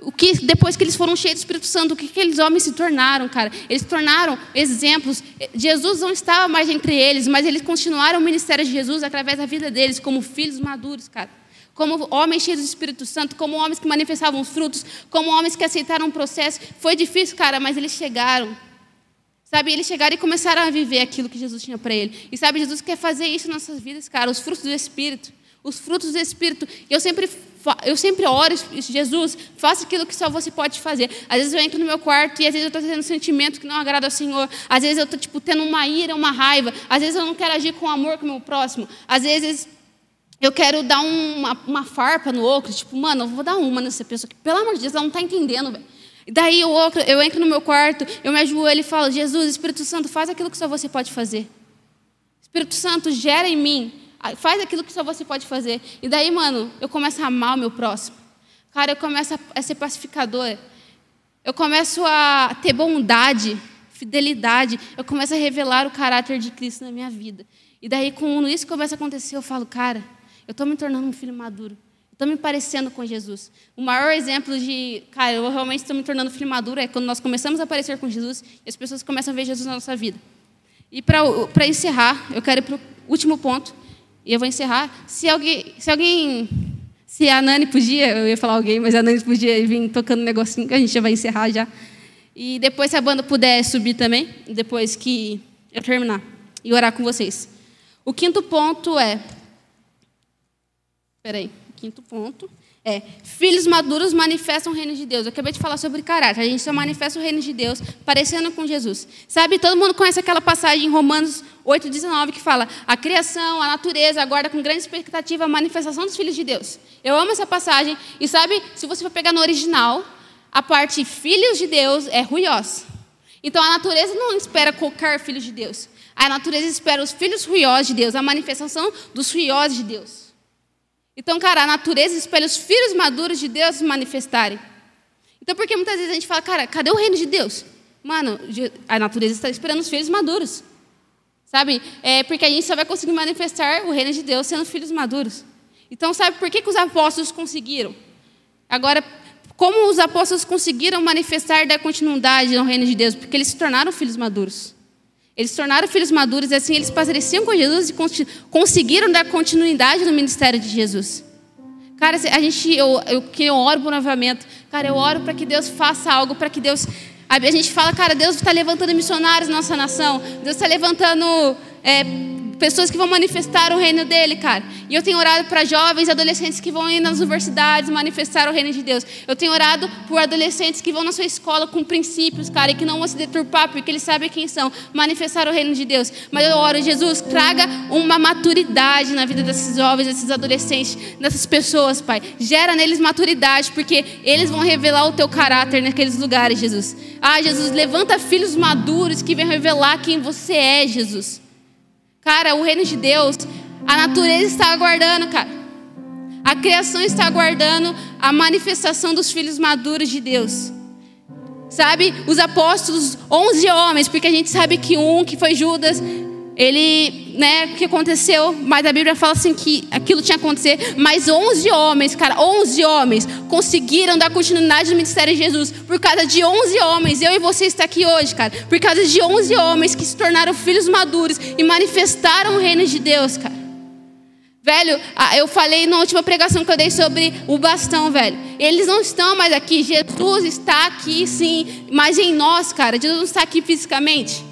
o que depois que eles foram cheios do Espírito Santo, o que aqueles homens se tornaram, cara? Eles se tornaram exemplos. Jesus não estava mais entre eles, mas eles continuaram o ministério de Jesus através da vida deles, como filhos maduros, cara. Como homens cheios do Espírito Santo, como homens que manifestavam os frutos, como homens que aceitaram o processo. Foi difícil, cara, mas eles chegaram. Sabe, eles chegaram e começaram a viver aquilo que Jesus tinha para ele. E sabe, Jesus quer fazer isso nas nossas vidas, cara, os frutos do Espírito os frutos do Espírito. Eu sempre, eu sempre oro, Jesus, faça aquilo que só você pode fazer. Às vezes eu entro no meu quarto e às vezes eu estou tendo um sentimento que não agrada ao Senhor. Às vezes eu estou tipo, tendo uma ira, uma raiva. Às vezes eu não quero agir com amor com o meu próximo. Às vezes eu quero dar uma, uma farpa no outro. Tipo, mano, eu vou dar uma nessa pessoa. Que, pelo amor de Deus, ela não está entendendo, velho. Daí outro, eu entro no meu quarto, eu me ajoelho e falo, Jesus, Espírito Santo, faz aquilo que só você pode fazer. Espírito Santo, gera em mim Faz aquilo que só você pode fazer. E daí, mano, eu começo a amar o meu próximo. Cara, eu começo a ser pacificador. Eu começo a ter bondade, fidelidade. Eu começo a revelar o caráter de Cristo na minha vida. E daí, quando isso começa a acontecer, eu falo, cara, eu estou me tornando um filho maduro. Estou me parecendo com Jesus. O maior exemplo de, cara, eu realmente estou me tornando filho maduro é quando nós começamos a parecer com Jesus e as pessoas começam a ver Jesus na nossa vida. E para encerrar, eu quero ir para o último ponto, e eu vou encerrar. Se alguém, se alguém, se a Nani podia, eu ia falar alguém, mas a Nani podia vir tocando um negocinho, que a gente já vai encerrar já. E depois, se a banda puder subir também, depois que eu terminar, e orar com vocês. O quinto ponto é. Espera aí, quinto ponto é, filhos maduros manifestam o reino de Deus. Eu acabei de falar sobre caráter. A gente só manifesta o reino de Deus parecendo com Jesus. Sabe, todo mundo conhece aquela passagem em Romanos 8,19 que fala: a criação, a natureza aguarda com grande expectativa a manifestação dos filhos de Deus. Eu amo essa passagem. E sabe, se você for pegar no original, a parte filhos de Deus é ruiós. Então a natureza não espera qualquer filho de Deus. A natureza espera os filhos ruiosos de Deus, a manifestação dos ruiosos de Deus. Então, cara, a natureza espelha os filhos maduros de Deus se manifestarem. Então, porque muitas vezes a gente fala, cara, cadê o reino de Deus? Mano, a natureza está esperando os filhos maduros. Sabe? É porque a gente só vai conseguir manifestar o reino de Deus sendo filhos maduros. Então, sabe por que, que os apóstolos conseguiram? Agora, como os apóstolos conseguiram manifestar da continuidade no reino de Deus? Porque eles se tornaram filhos maduros. Eles se tornaram filhos maduros e assim eles pareciam com Jesus e conseguiram dar continuidade no ministério de Jesus. Cara, a gente, eu, eu, eu oro por um avivamento. Cara, eu oro para que Deus faça algo, para que Deus. A gente fala, cara, Deus está levantando missionários na nossa nação. Deus está levantando é, pessoas que vão manifestar o reino dele, cara. E eu tenho orado para jovens e adolescentes que vão ir nas universidades manifestar o reino de Deus. Eu tenho orado por adolescentes que vão na sua escola com princípios, cara, e que não vão se deturpar porque eles sabem quem são, manifestar o reino de Deus. Mas eu oro, Jesus, traga uma maturidade na vida desses jovens, desses adolescentes, dessas pessoas, Pai. Gera neles maturidade, porque eles vão revelar o teu caráter naqueles lugares, Jesus. Ah, Jesus, levanta filhos maduros que vêm revelar quem você é, Jesus. Cara, o reino de Deus, a natureza está aguardando, cara. A criação está aguardando a manifestação dos filhos maduros de Deus. Sabe? Os apóstolos, 11 homens, porque a gente sabe que um, que foi Judas, ele, né, o que aconteceu, mas a Bíblia fala assim que aquilo tinha acontecido, mas 11 homens, cara, 11 homens conseguiram dar continuidade no ministério de Jesus por causa de 11 homens. Eu e você está aqui hoje, cara, por causa de 11 homens que se tornaram filhos maduros e manifestaram o reino de Deus, cara. Velho, eu falei na última pregação que eu dei sobre o bastão, velho. Eles não estão mais aqui. Jesus está aqui, sim, mas em nós, cara. Jesus não está aqui fisicamente.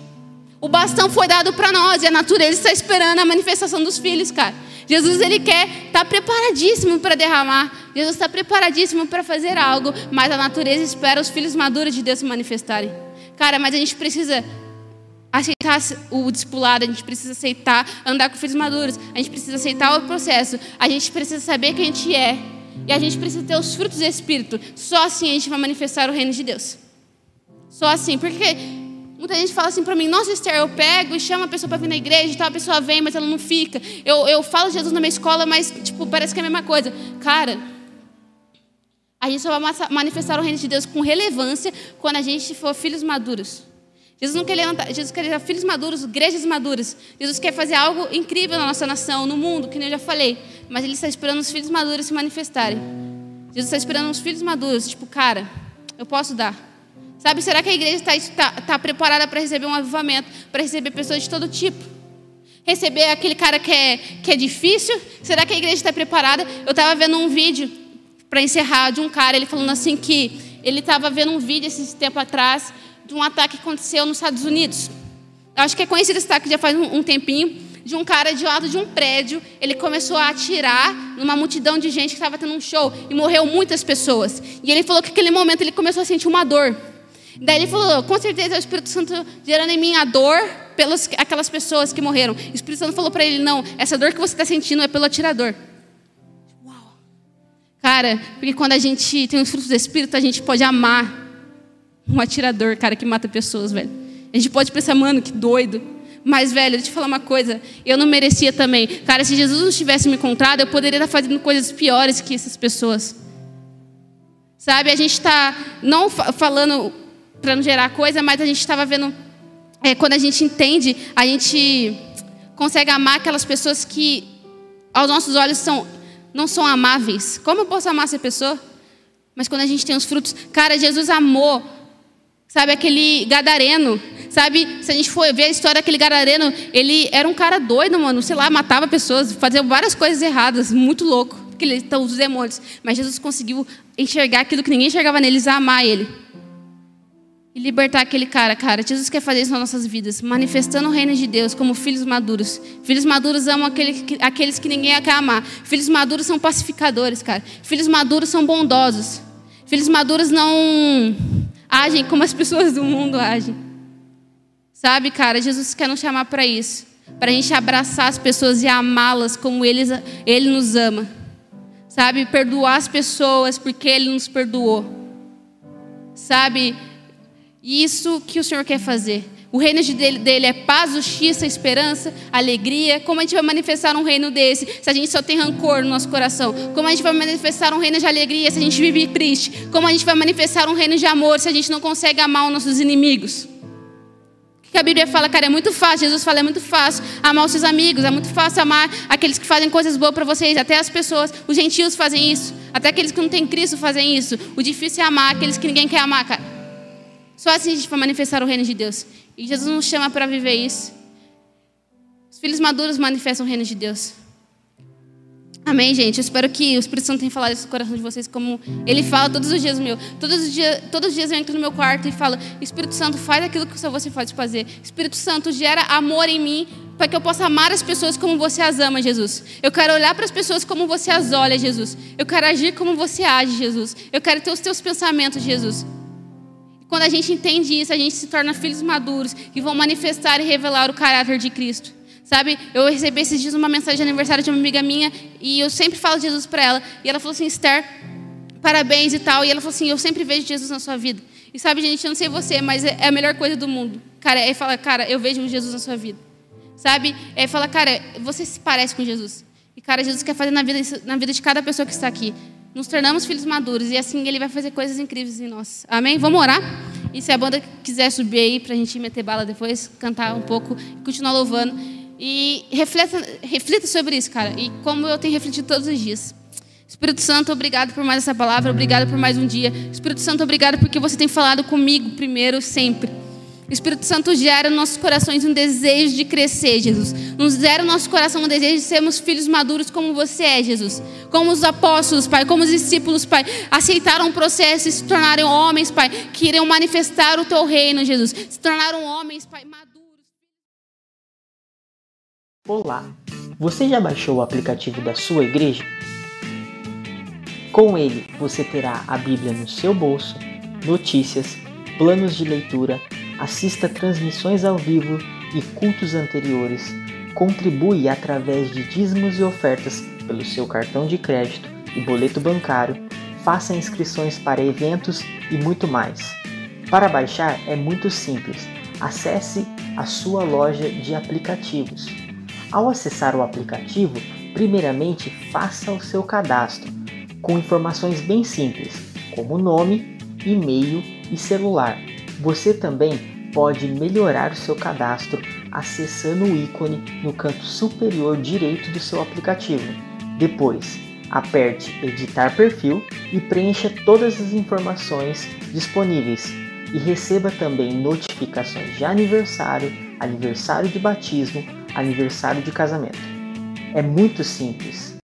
O bastão foi dado para nós e a natureza está esperando a manifestação dos filhos, cara. Jesus ele quer estar tá preparadíssimo para derramar. Jesus está preparadíssimo para fazer algo, mas a natureza espera os filhos maduros de Deus se manifestarem. Cara, mas a gente precisa aceitar o discipulado, a gente precisa aceitar andar com filhos maduros, a gente precisa aceitar o processo, a gente precisa saber quem a gente é e a gente precisa ter os frutos do Espírito. Só assim a gente vai manifestar o reino de Deus. Só assim, porque Muita gente fala assim para mim, nossa Esther, eu pego e chamo a pessoa para vir na igreja, então a pessoa vem, mas ela não fica. Eu, eu falo Jesus na minha escola, mas tipo, parece que é a mesma coisa. Cara, a gente só vai manifestar o reino de Deus com relevância quando a gente for filhos maduros. Jesus não quer levantar, Jesus quer levantar filhos maduros, igrejas maduras. Jesus quer fazer algo incrível na nossa nação, no mundo, que nem eu já falei. Mas Ele está esperando os filhos maduros se manifestarem. Jesus está esperando os filhos maduros, tipo, cara, eu posso dar. Sabe, será que a igreja está, está, está preparada para receber um avivamento, para receber pessoas de todo tipo? Receber aquele cara que é, que é difícil? Será que a igreja está preparada? Eu estava vendo um vídeo, para encerrar, de um cara, ele falando assim que ele estava vendo um vídeo esse tempo atrás de um ataque que aconteceu nos Estados Unidos. Acho que é conhecido esse ataque já faz um, um tempinho de um cara de lado de um prédio, ele começou a atirar numa multidão de gente que estava tendo um show e morreu muitas pessoas. E ele falou que naquele momento ele começou a sentir uma dor. Daí ele falou: com certeza é o Espírito Santo gerando em mim a dor pelas aquelas pessoas que morreram. O Espírito Santo falou para ele: não, essa dor que você está sentindo é pelo atirador. Uau. Cara, porque quando a gente tem os frutos do Espírito, a gente pode amar um atirador, cara, que mata pessoas, velho. A gente pode pensar, mano, que doido. Mas, velho, deixa eu te falar uma coisa. Eu não merecia também. Cara, se Jesus não tivesse me encontrado, eu poderia estar fazendo coisas piores que essas pessoas. Sabe, a gente está não falando para não gerar coisa, mas a gente estava vendo, é, quando a gente entende, a gente consegue amar aquelas pessoas que, aos nossos olhos, são, não são amáveis. Como eu posso amar essa pessoa? Mas quando a gente tem os frutos, cara, Jesus amou, sabe, aquele gadareno, sabe, se a gente for ver a história daquele gadareno, ele era um cara doido, mano, sei lá, matava pessoas, fazia várias coisas erradas, muito louco, porque ele estão os demônios. Mas Jesus conseguiu enxergar aquilo que ninguém enxergava neles, amar ele e libertar aquele cara, cara. Jesus quer fazer isso nas nossas vidas, manifestando o reino de Deus como filhos maduros. Filhos maduros amam aqueles que, aqueles que ninguém quer amar. Filhos maduros são pacificadores, cara. Filhos maduros são bondosos. Filhos maduros não agem como as pessoas do mundo agem. Sabe, cara, Jesus quer nos chamar para isso. Para a gente abraçar as pessoas e amá-las como ele, ele nos ama. Sabe, perdoar as pessoas porque Ele nos perdoou. Sabe, isso que o Senhor quer fazer. O reino dele, dele é paz, justiça, esperança, alegria. Como a gente vai manifestar um reino desse se a gente só tem rancor no nosso coração? Como a gente vai manifestar um reino de alegria se a gente vive triste? Como a gente vai manifestar um reino de amor se a gente não consegue amar os nossos inimigos? O que a Bíblia fala, cara, é muito fácil. Jesus fala, é muito fácil amar os seus amigos, é muito fácil amar aqueles que fazem coisas boas para vocês. Até as pessoas, os gentios fazem isso. Até aqueles que não têm Cristo fazem isso. O difícil é amar aqueles que ninguém quer amar, cara. Só assim a gente vai manifestar o reino de Deus. E Jesus nos chama para viver isso. Os filhos maduros manifestam o reino de Deus. Amém, gente? Eu espero que o Espírito Santo tenha falado isso no coração de vocês, como ele fala todos os dias meu. Todos os dias, todos os dias eu entro no meu quarto e falo: Espírito Santo, faz aquilo que só você pode fazer. Espírito Santo, gera amor em mim para que eu possa amar as pessoas como você as ama, Jesus. Eu quero olhar para as pessoas como você as olha, Jesus. Eu quero agir como você age, Jesus. Eu quero ter os teus pensamentos, Jesus. Quando a gente entende isso, a gente se torna filhos maduros que vão manifestar e revelar o caráter de Cristo. Sabe, eu recebi esses dias uma mensagem de aniversário de uma amiga minha e eu sempre falo de Jesus para ela. E ela falou assim: Esther, parabéns e tal. E ela falou assim: Eu sempre vejo Jesus na sua vida. E sabe, gente, eu não sei você, mas é, é a melhor coisa do mundo. Cara, é falar, cara, eu vejo Jesus na sua vida. Sabe? É falar, cara, você se parece com Jesus. E, cara, Jesus quer fazer na vida, na vida de cada pessoa que está aqui nos tornamos filhos maduros e assim Ele vai fazer coisas incríveis em nós. Amém? Vamos orar? E se a banda quiser subir aí para a gente meter bala depois, cantar um pouco continuar louvando. E reflita, reflita sobre isso, cara. E como eu tenho refletido todos os dias. Espírito Santo, obrigado por mais essa palavra, obrigado por mais um dia. Espírito Santo, obrigado porque você tem falado comigo primeiro, sempre. Espírito Santo gera nos nossos corações um desejo de crescer, Jesus. Nos gera no nosso coração um desejo de sermos filhos maduros como você é, Jesus. Como os apóstolos, Pai, como os discípulos, Pai, aceitaram o processo e se tornaram homens, Pai, que iriam manifestar o teu reino, Jesus. Se tornaram homens, Pai, maduros. Olá, você já baixou o aplicativo da sua igreja? Com ele, você terá a Bíblia no seu bolso, notícias, planos de leitura assista transmissões ao vivo e cultos anteriores, contribui através de dízimos e ofertas pelo seu cartão de crédito e boleto bancário, faça inscrições para eventos e muito mais. Para baixar é muito simples. Acesse a sua loja de aplicativos. Ao acessar o aplicativo, primeiramente faça o seu cadastro com informações bem simples, como nome, e-mail e celular. Você também pode melhorar o seu cadastro acessando o ícone no canto superior direito do seu aplicativo. Depois, aperte Editar perfil e preencha todas as informações disponíveis e receba também notificações de aniversário, aniversário de batismo, aniversário de casamento. É muito simples